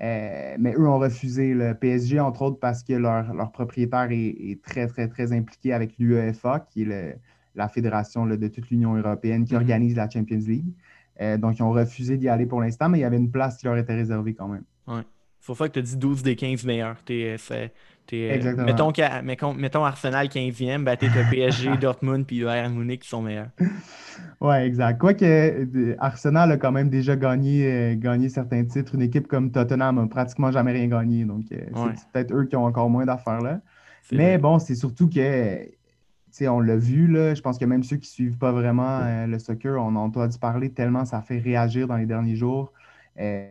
Euh, mais eux ont refusé le PSG, entre autres, parce que leur, propriétaire est, très, très, très impliqué avec l'UEFA, qui est la fédération de toute l'Union européenne qui mm-hmm. organise la Champions League. Euh, donc, ils ont refusé d'y aller pour l'instant, mais il y avait une place qui leur était réservée quand même. Ouais. C'est pour ça que tu as dit 12 des 15 meilleurs. Euh, Exactement. Mettons, mettons, Arsenal 15e, ben, t'es PSG, Dortmund puis Bayern Munich qui sont meilleurs. Oui, exact. Quoique euh, Arsenal a quand même déjà gagné, gagné certains titres. Une équipe comme Tottenham n'a pratiquement jamais rien gagné. Donc, c'est peut-être eux qui ont encore moins d'affaires là. Mais bon, c'est surtout que on l'a vu, là, je pense que même ceux qui ne suivent pas vraiment euh, le soccer, on en a entendu parler tellement ça fait réagir dans les derniers jours. Euh,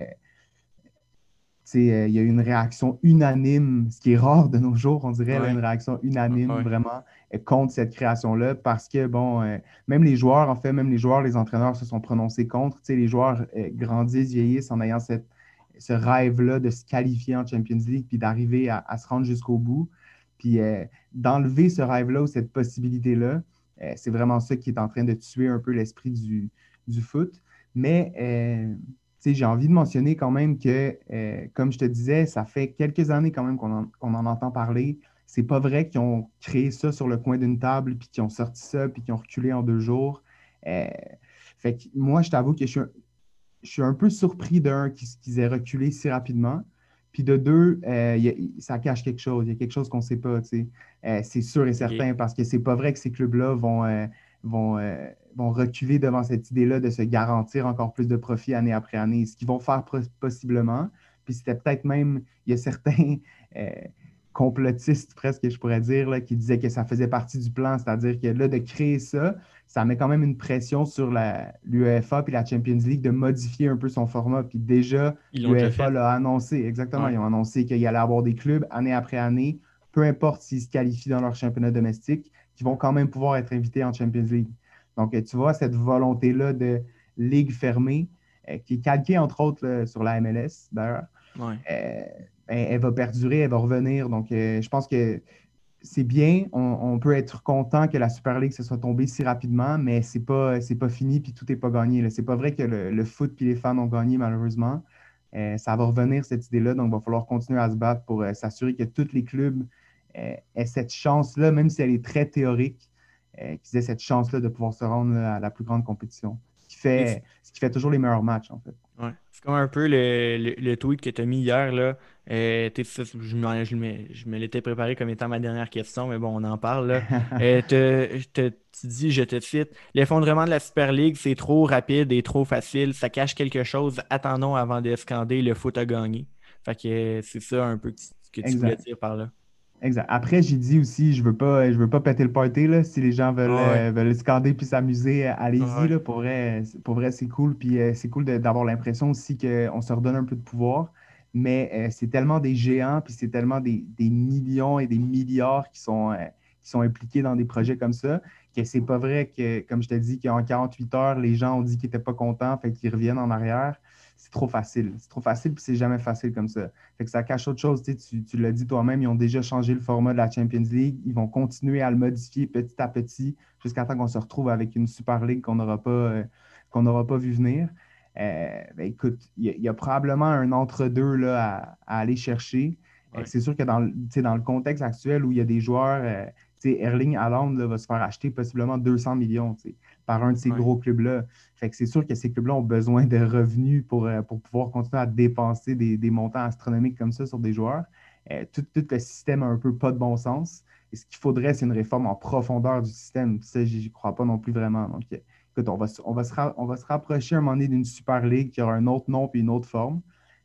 euh, il y a eu une réaction unanime, ce qui est rare de nos jours, on dirait, une réaction unanime vraiment contre cette création-là, parce que, bon, même les joueurs, en fait, même les joueurs, les entraîneurs se sont prononcés contre. les joueurs grandissent, vieillissent en ayant cette, ce rêve-là de se qualifier en Champions League puis d'arriver à, se rendre jusqu'au bout. Puis euh, d'enlever ce rêve-là ou cette possibilité-là, euh, c'est vraiment ça qui est en train de tuer un peu l'esprit du, foot. Mais euh, j'ai envie de mentionner quand même que, euh, comme je te disais, ça fait quelques années quand même qu'on en, entend parler. C'est pas vrai qu'ils ont créé ça sur le coin d'une table, puis qu'ils ont sorti ça, puis qu'ils ont reculé en deux jours. Fait que moi, je t'avoue que je suis, un, peu surpris d'un qu'ils aient reculé si rapidement. Puis de deux, euh, ça cache quelque chose. Il y a quelque chose qu'on ne sait pas. c'est sûr et certain parce que c'est pas vrai que ces clubs-là vont, vont vont reculer devant cette idée-là de se garantir encore plus de profits année après année. Ce qu'ils vont faire possiblement, puis c'était peut-être même, il y a certains complotistes presque, je pourrais dire, là, qui disaient que ça faisait partie du plan, c'est-à-dire que là, de créer ça, ça met quand même une pression sur l'UEFA et la Champions League de modifier un peu son format. Puis déjà, l'UEFA l'a annoncé, exactement, ils ont annoncé qu'il y allait avoir des clubs année après année, peu importe s'ils se qualifient dans leur championnat domestique, qui vont quand même pouvoir être invités en Champions League. Donc, tu vois, cette volonté-là de ligue fermée, euh, qui est calquée entre autres sur la MLS d'ailleurs, euh, elle, va perdurer, elle va revenir. Donc, euh, je pense que c'est bien. On, peut être content que la Super League se soit tombée si rapidement, mais c'est pas, pas fini puis tout n'est pas gagné. C'est pas vrai que le, foot puis les fans ont gagné, malheureusement. ça va revenir, cette idée-là. Donc, il va falloir continuer à se battre pour s'assurer que tous les clubs aient cette chance-là, même si elle est très théorique, euh, qu'ils aient cette chance-là de pouvoir se rendre à la plus grande compétition. Ce qui fait, ce qui fait toujours les meilleurs matchs, en fait. Ouais. C'est comme un peu le, tweet que tu as mis hier. Là. Euh, je, me, l'étais préparé comme étant ma dernière question, mais bon, on en parle. euh, tu dis, je te cite, l'effondrement de la Super League, c'est trop rapide et trop facile. Ça cache quelque chose. Attendons avant d'escander. Le foot a gagné. Fait que c'est ça un peu que, tu voulais dire par là. Exact. Après, j'ai dit aussi, je veux pas, je veux pas péter le party, là. Si les gens veulent, euh, veulent scander puis s'amuser, allez-y, Pour vrai, pour vrai c'est cool. Puis euh, c'est cool d'avoir l'impression aussi qu'on se redonne un peu de pouvoir. Mais euh, c'est tellement des géants, puis c'est tellement des, millions et des milliards qui sont, qui sont impliqués dans des projets comme ça, que c'est pas vrai que, comme je t'ai dit, qu'en 48 heures, les gens ont dit qu'ils étaient pas contents, fait qu'ils reviennent en arrière c'est trop facile. C'est trop facile, puis c'est jamais facile comme ça. Fait que ça cache autre chose. Tu, tu l'as dit toi-même, ils ont déjà changé le format de la Champions League. Ils vont continuer à le modifier petit à petit jusqu'à temps qu'on se retrouve avec une Super League qu'on n'aura pas, euh, qu'on n'aura pas vu venir. Euh, ben, écoute, il y, a probablement un entre-deux à, à, aller chercher. Euh, c'est sûr que dans, dans le contexte actuel où il y a des joueurs, Erling Haaland va se faire acheter possiblement 200 millions par un de ces gros clubs-là. Fait que c'est sûr que ces clubs-là ont besoin de revenus pour, euh, pour pouvoir continuer à dépenser des, montants astronomiques comme ça sur des joueurs. Euh, tout, le système a un peu pas de bon sens. Et ce qu'il faudrait, c'est une réforme en profondeur du système. Ça, j'y crois pas non plus vraiment. Donc, euh, écoute, on va, on va, se, on va se rapprocher un moment donné d'une Super League qui aura un autre nom et une autre forme.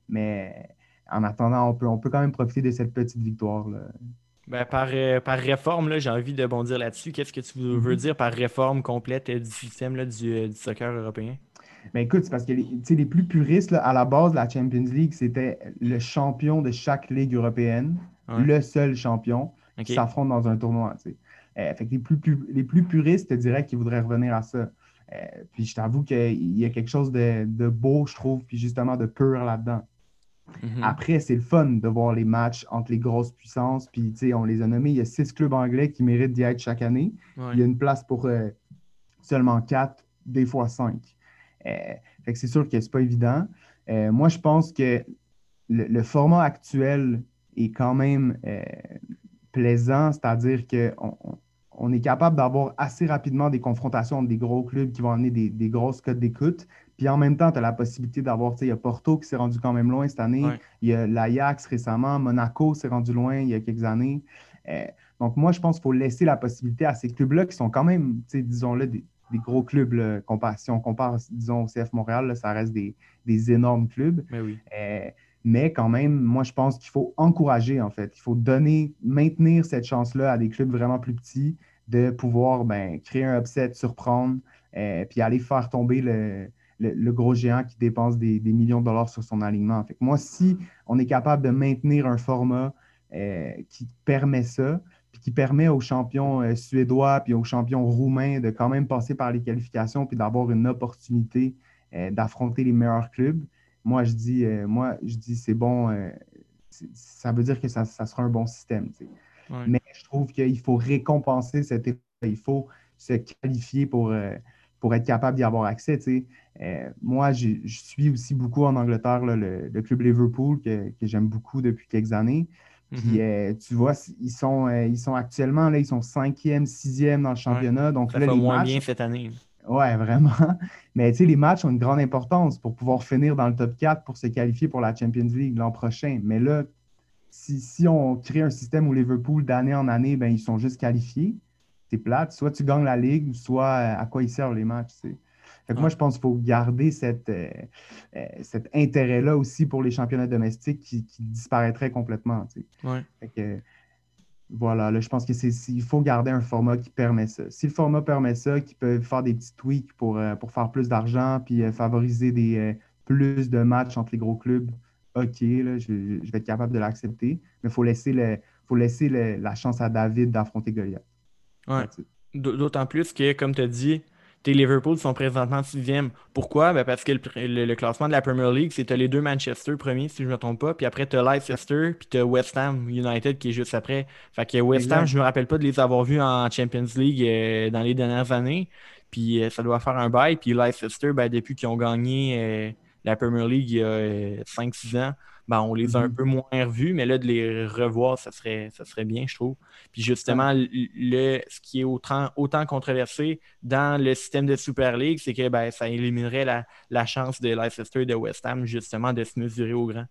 Mais en attendant, on peut, on peut quand même profiter de cette petite victoire-là. Ben, par, euh, par réforme, j'ai envie de bondir là-dessus. Qu'est-ce que tu veux, mhm. dire par réforme complète du système là, du, euh, du, soccer européen? Ben écoute, c'est parce que les, les plus puristes, à la base de la Champions League, c'était le champion de chaque ligue européenne, le seul champion qui s'affronte dans un tournoi. Euh, fait que les, plus, les plus puristes te diraient qu'ils voudraient revenir à ça. puis je t'avoue qu'il y a quelque chose de, de, beau, je trouve, puis justement de pur là-dedans. Mhm. Après, c'est le fun de voir les matchs entre les grosses puissances. Puis, tu sais, on les a nommés. Il y a six clubs anglais qui méritent d'y être chaque année. Il y a une place pour euh, seulement quatre, des fois cinq. Euh, fait que c'est sûr que c'est pas évident. Euh, moi, je pense que le, format actuel est quand même plaisant, c'est-à-dire qu'on on est capable d'avoir assez rapidement des confrontations entre des gros clubs qui vont amener des, des grosses cotes d'écoute. Puis en même temps, tu as la possibilité d'avoir, tu sais, il y a Porto qui s'est rendu quand même loin cette année. Il y a l'Ajax récemment. Monaco s'est rendu loin il y a quelques années. Euh, donc moi, je pense qu'il faut laisser la possibilité à ces clubs-là qui sont quand même, tu sais, disons-le, des, gros clubs. Là, si on compare, disons, au CF Montréal, ça reste des, énormes clubs. Mais, oui. Euh, mais quand même, moi, je pense qu'il faut encourager, en fait. Il faut donner, maintenir cette chance-là à des clubs vraiment plus petits de pouvoir ben, créer un upset, surprendre, euh, puis aller faire tomber le, le, gros géant qui dépense des, millions de dollars sur son alignement. Fait moi, si on est capable de maintenir un format euh, qui permet ça, puis qui permet aux champions euh, suédois puis aux champions roumains de quand même passer par les qualifications puis d'avoir une opportunité euh, d'affronter les meilleurs clubs, moi je dis, moi je dis c'est bon, ça veut dire que ça, sera un bon système. Mais je trouve qu'il faut récompenser cet effort. Il faut se qualifier pour pour être capable d'y avoir accès. moi, je suis aussi beaucoup en Angleterre le, club Liverpool que, j'aime beaucoup depuis quelques années. Puis, mm-hmm. tu vois, ils sont, ils sont actuellement, là, ils sont cinquième, sixième dans le championnat. Donc, ça là, fait moins bien cette année. Ouais, vraiment. Mais tu sais, les matchs ont une grande importance pour pouvoir finir dans le top 4 pour se qualifier pour la Champions League l'an prochain. Mais là, si, on crée un système où Liverpool, d'année en année, ben, ils sont juste qualifiés, c'est plate. Soit tu gagnes la Ligue, soit euh, à quoi ils servent les matchs. Fait que Moi, je pense qu'il faut garder cette, euh, euh, cet intérêt-là aussi pour les championnats domestiques qui, disparaîtrait complètement. Ouais. Fait que, voilà, là, je pense qu'il faut garder un format qui permet ça. Si le format permet ça, qu'ils peuvent faire des petits tweaks pour, pour faire plus d'argent puis favoriser des, plus de matchs entre les gros clubs, OK, je, vais être capable de l'accepter, mais il faut laisser, le, faut laisser la chance à David d'affronter Goliath. Ouais. D'autant plus que, comme tu as dit, tes Liverpool sont présentement sixième. Pourquoi? Ben parce que le, classement de la Premier League, c'est les deux Manchester premiers, si je ne me trompe pas, puis après tu as Leicester, puis tu as West Ham United qui est juste après. Fait que West Ham, je ne me rappelle pas de les avoir vus en Champions League euh, dans les dernières années. Puis euh, ça doit faire un bail. Puis Leicester, ben, depuis qu'ils ont gagné euh, la Premier League il y a 5-6 euh, ans, ben, on les a un mhm. peu moins revus, mais là, de les revoir, ça serait, ça serait bien, je trouve. Puis justement, le, ce qui est autant, autant controversé dans le système de Super League, c'est que ben, ça éliminerait la, chance de Leicester et de West Ham, justement, de se mesurer au grand.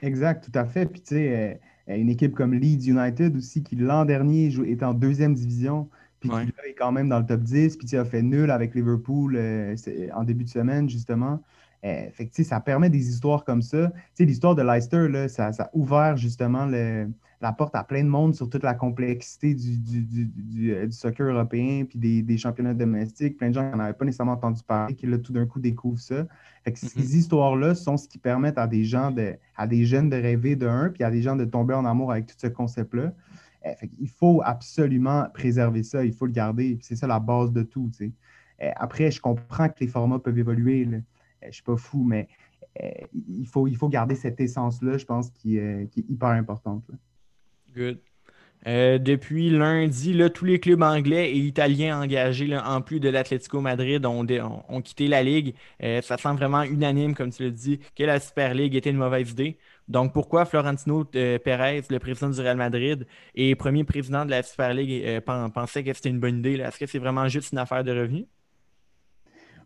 Exact, tout à fait. Puis tu sais, euh, une équipe comme Leeds United aussi, qui l'an dernier est en deuxième division, puis qui est quand même dans le top 10, puis tu a fait nul avec Liverpool euh, en début de semaine, justement. Euh, fait que, ça permet des histoires comme ça. L'histoire de Leicester, là, ça, a ouvert justement la porte à plein de monde sur toute la complexité du, du, euh, soccer européen puis des, championnats domestiques. Plein de gens qui n'en avaient pas nécessairement entendu parler, qui là, tout d'un coup découvrent ça. Fait que Ces mm-hmm. histoires-là sont ce qui permettent à des gens, de, à des jeunes de rêver de un, puis à des gens de tomber en amour avec tout ce concept-là. Euh, il faut absolument préserver ça, il faut le garder. C'est ça la base de tout. Après, je comprends que les formats peuvent évoluer. Là. Euh, je ne suis pas fou, mais euh, il, faut, il faut garder cette essence-là, je pense, qui, euh, est hyper importante. Good. depuis lundi, tous les clubs anglais et italiens engagés, en plus de l'Atlético Madrid, ont, quitté la Ligue. ça semble vraiment unanime, comme tu l'as dit, que la Super League était une mauvaise idée. Donc, pourquoi Florentino Pérez, le président du Real Madrid et premier président de la Super League, pensait que c'était une bonne idée? Est-ce que c'est vraiment juste une affaire de revenus?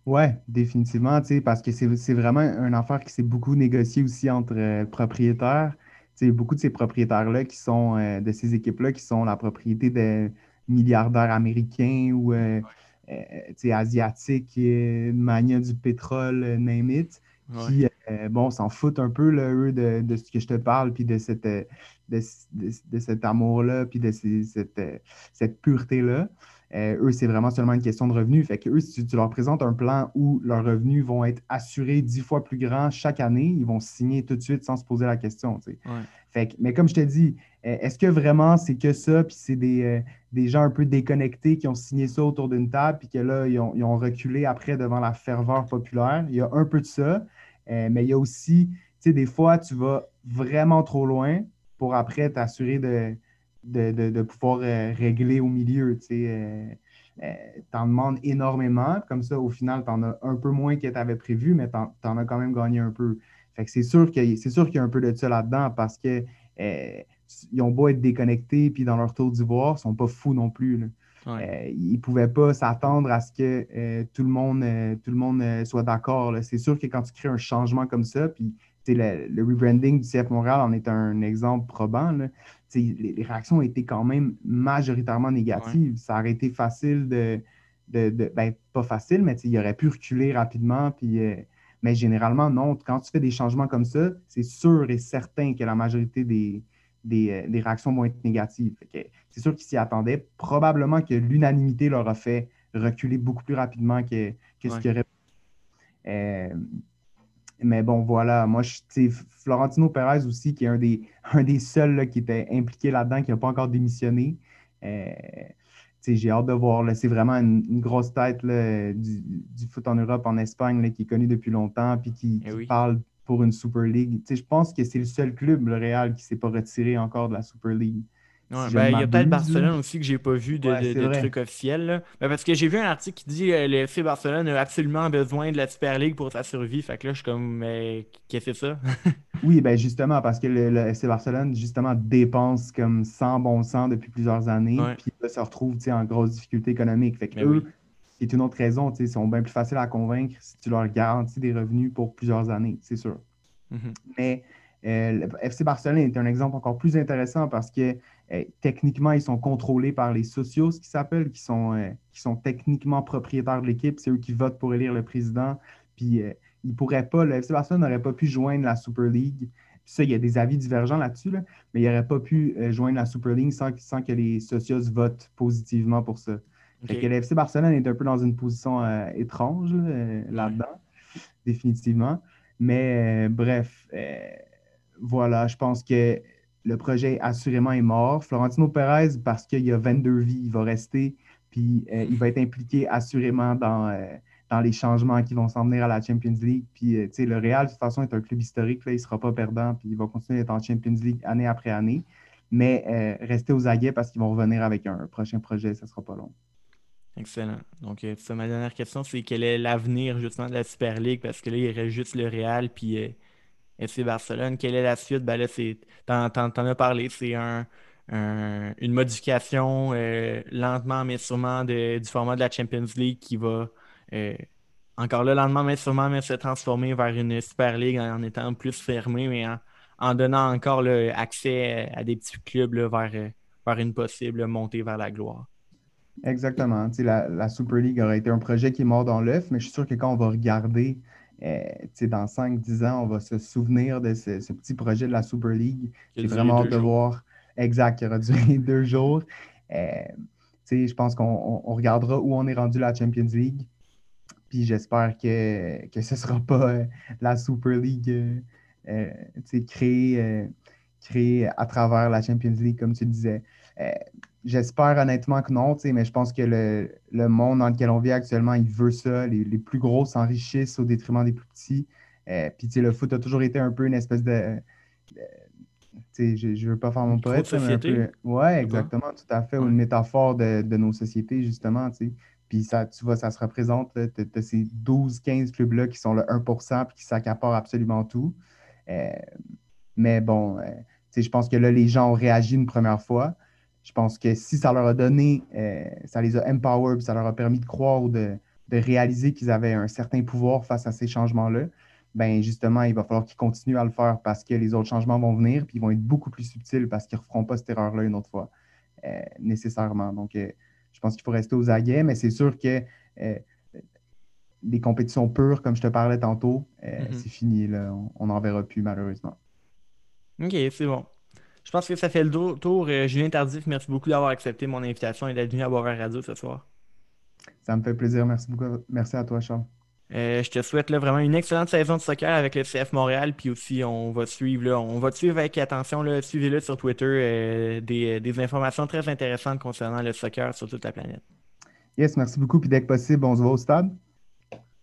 Oui, définitivement, parce que c'est vraiment une affaire qui s'est beaucoup négociée aussi entre euh, propriétaires. beaucoup de ces propriétaires-là qui sont, euh, de ces équipes-là, qui sont la propriété de milliardaires américains ou euh, asiatiques, mania du pétrole, name it, qui, bon, s'en foutent un peu, eux, de, ce que je te parle, puis de, cette, de, cet amour-là, puis de cette, cette pureté-là. Euh, eux, c'est vraiment seulement une question de revenus. Fait que eux, si tu leur présentes un plan où leurs revenus vont être assurés dix fois plus grands chaque année, ils vont signer tout de suite sans se poser la question. Fait mais comme je te dis, euh, est-ce que vraiment c'est que ça, puis c'est euh, des, gens un peu déconnectés qui ont signé ça autour d'une table, puis que là, ils ont, reculé après devant la ferveur populaire? Il y a un peu de ça, mais il y a aussi, tu sais, des fois, tu vas vraiment trop loin pour après t'assurer de de, pouvoir euh, régler au milieu. Tu sais, euh, euh, en demandes énormément. Comme ça, au final, tu en as un peu moins que tu avais prévu, mais tu en, as quand même gagné un peu. Fait que c'est sûr qu'il y a un peu de ça là-dedans parce que ils ont beau être déconnectés puis dans leur tour d'ivoire, ils ne sont pas fous non plus. ils ne pouvaient pas s'attendre à ce que tout le monde, tout le monde soit d'accord. C'est sûr que quand tu crées un changement comme ça, puis le, le, rebranding du CF Montréal en est un exemple probant. Les, réactions ont été quand même majoritairement négatives. Ça aurait été facile de. de, ben, pas facile, mais il aurait pu reculer rapidement. Puis, euh, mais généralement, non. Quand tu fais des changements comme ça, c'est sûr et certain que la majorité des, des, euh, réactions vont être négatives. C'est sûr qu'ils s'y attendaient. Probablement que l'unanimité leur a fait reculer beaucoup plus rapidement que, que ce qu'il aurait. Euh, mais bon, voilà, moi, je, Florentino Pérez aussi, qui est un des, un des seuls qui était impliqué là-dedans, qui n'a pas encore démissionné. Euh, j'ai hâte de voir. C'est vraiment une, grosse tête du, foot en Europe, en Espagne, qui est connu depuis longtemps, puis qui, eh parle pour une Super League. je pense que c'est le seul club, le Real, qui ne s'est pas retiré encore de la Super League. Ben, il y a peut-être Barcelone aussi que j'ai pas vu de, de, trucs officiels. Ben, parce que j'ai vu un article qui dit que le FC Barcelone a absolument besoin de la Super League pour sa survie. Fait que là, je suis comme, mais qu'est-ce que c'est ça? oui, ben justement, parce que le, FC Barcelone, justement, dépense comme sans bon sens depuis plusieurs années. Puis là, se retrouve en grosse difficulté économique. Fait que ben eux, c'est une autre raison, ils sont bien plus faciles à convaincre si tu leur garantis des revenus pour plusieurs années, c'est sûr. Mm-hmm. Mais euh, le FC Barcelone est un exemple encore plus intéressant parce que euh, techniquement, ils sont contrôlés par les socios, ce qui s'appelle, qui sont, euh, qui sont techniquement propriétaires de l'équipe. C'est eux qui votent pour élire le président. Puis ils pourraient pas, le FC Barcelone n'aurait pas pu joindre la Super League. ça, il y a des avis divergents là-dessus, mais il n'aurait pas pu joindre la Super League sans, sans, que les socios votent positivement pour ça. Okay. que le FC Barcelone est un peu dans une position étrange là-dedans, définitivement. Mais bref, voilà, je pense que le projet assurément est mort. Florentino Perez, parce qu'il y a 22 vies, il va rester, puis euh, il va être impliqué assurément dans, euh, dans les changements qui vont s'en venir à la Champions League. Puis, euh, le Real, de toute façon, est un club historique, là, il ne sera pas perdant, puis il va continuer d'être en Champions League année après année. Mais rester aux aguets parce qu'ils vont revenir avec un prochain projet, ça ne sera pas long. Excellent. Donc, ça, ma dernière question, c'est quel est l'avenir justement de la Super League? Parce que là, il reste juste le Real, puis FC Barcelone. Quelle est la suite? Ben là, t'en, as parlé, c'est un, une modification euh, lentement mais sûrement du format de la Champions League qui va euh, encore là, lentement mais sûrement mais se transformer vers une Super League en, étant plus fermé, mais en, donnant encore le accès à des petits clubs vers, vers une possible montée vers la gloire. Exactement. La, la, Super League aurait été un projet qui est mort dans l'œuf, mais je suis sûr que quand on va regarder euh, dans 5-10 ans, on va se souvenir de ce, petit projet de la Super League. J'ai vraiment hâte de voir. Exact, qui aura duré deux jours. Euh, je pense qu'on regardera où on est rendu la Champions League. Puis j'espère que, que ce ne sera pas euh, la Super League créée, créée à travers la Champions League, comme tu disais. J'espère honnêtement que non, mais je pense que le, monde dans lequel on vit actuellement, il veut ça. Les, plus gros s'enrichissent au détriment des plus petits. Euh, puis le foot a toujours été un peu une espèce de. je ne veux pas faire mon poète, mais un peu. Ouais, exactement, tout à fait. Ou une métaphore de, nos sociétés, justement. Puis ça, tu vois, ça se représente. Tu as, ces 12-15 clubs-là qui sont le 1% et qui s'accaparent absolument tout. Euh, mais bon, euh, je pense que là, les gens ont réagi une première fois je pense que si ça leur a donné, euh, ça les a empowered, ça leur a permis de croire ou de, réaliser qu'ils avaient un certain pouvoir face à ces changements-là, ben justement, il va falloir qu'ils continuent à le faire parce que les autres changements vont venir, puis ils vont être beaucoup plus subtils parce qu'ils ne referont pas cette erreur-là une autre fois, euh, nécessairement. Donc, euh, je pense qu'il faut rester aux aguets, mais c'est sûr que les compétitions pures, comme je te parlais tantôt, mm-hmm. c'est fini. On n'en verra plus, malheureusement. OK, c'est bon. Je pense que ça fait le tour. Euh, Julien Tardif, merci beaucoup d'avoir accepté mon invitation et d'être venu à Boisvert Radio ce soir. Ça me fait plaisir. Merci beaucoup. Merci à toi, Charles. Euh, je te souhaite vraiment une excellente saison de soccer avec le CF Montréal. Puis aussi, on va suivre, on va te suivre avec attention. Suivez-le sur Twitter. Euh, des, des, informations très intéressantes concernant le soccer sur toute la planète. Yes, merci beaucoup. Puis dès que possible, on se voit au stade?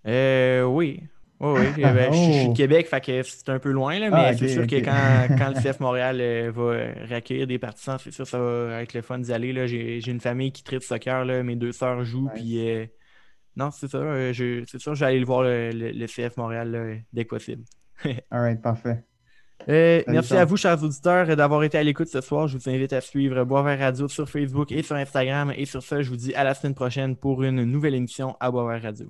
oui. Oui, oui. Ben, je, suis de oh. Québec, fait que c'est un peu loin, là, mais ah, c'est sûr que quand, quand, le CF Montréal euh, va réaccueillir des partisans, c'est sûr que ça va être le fun d'y aller. J'ai une famille qui traite soccer, là, mes deux sœurs jouent, puis euh, non, c'est ça. Euh, c'est sûr, je vais aller le voir le, CF Montréal dès que possible. All right, parfait. merci à vous, chers auditeurs, d'avoir été à l'écoute ce soir. Je vous invite à suivre Boisvert Radio sur Facebook et sur Instagram. Et sur ça, je vous dis à la semaine prochaine pour une nouvelle émission à Boisvert Radio.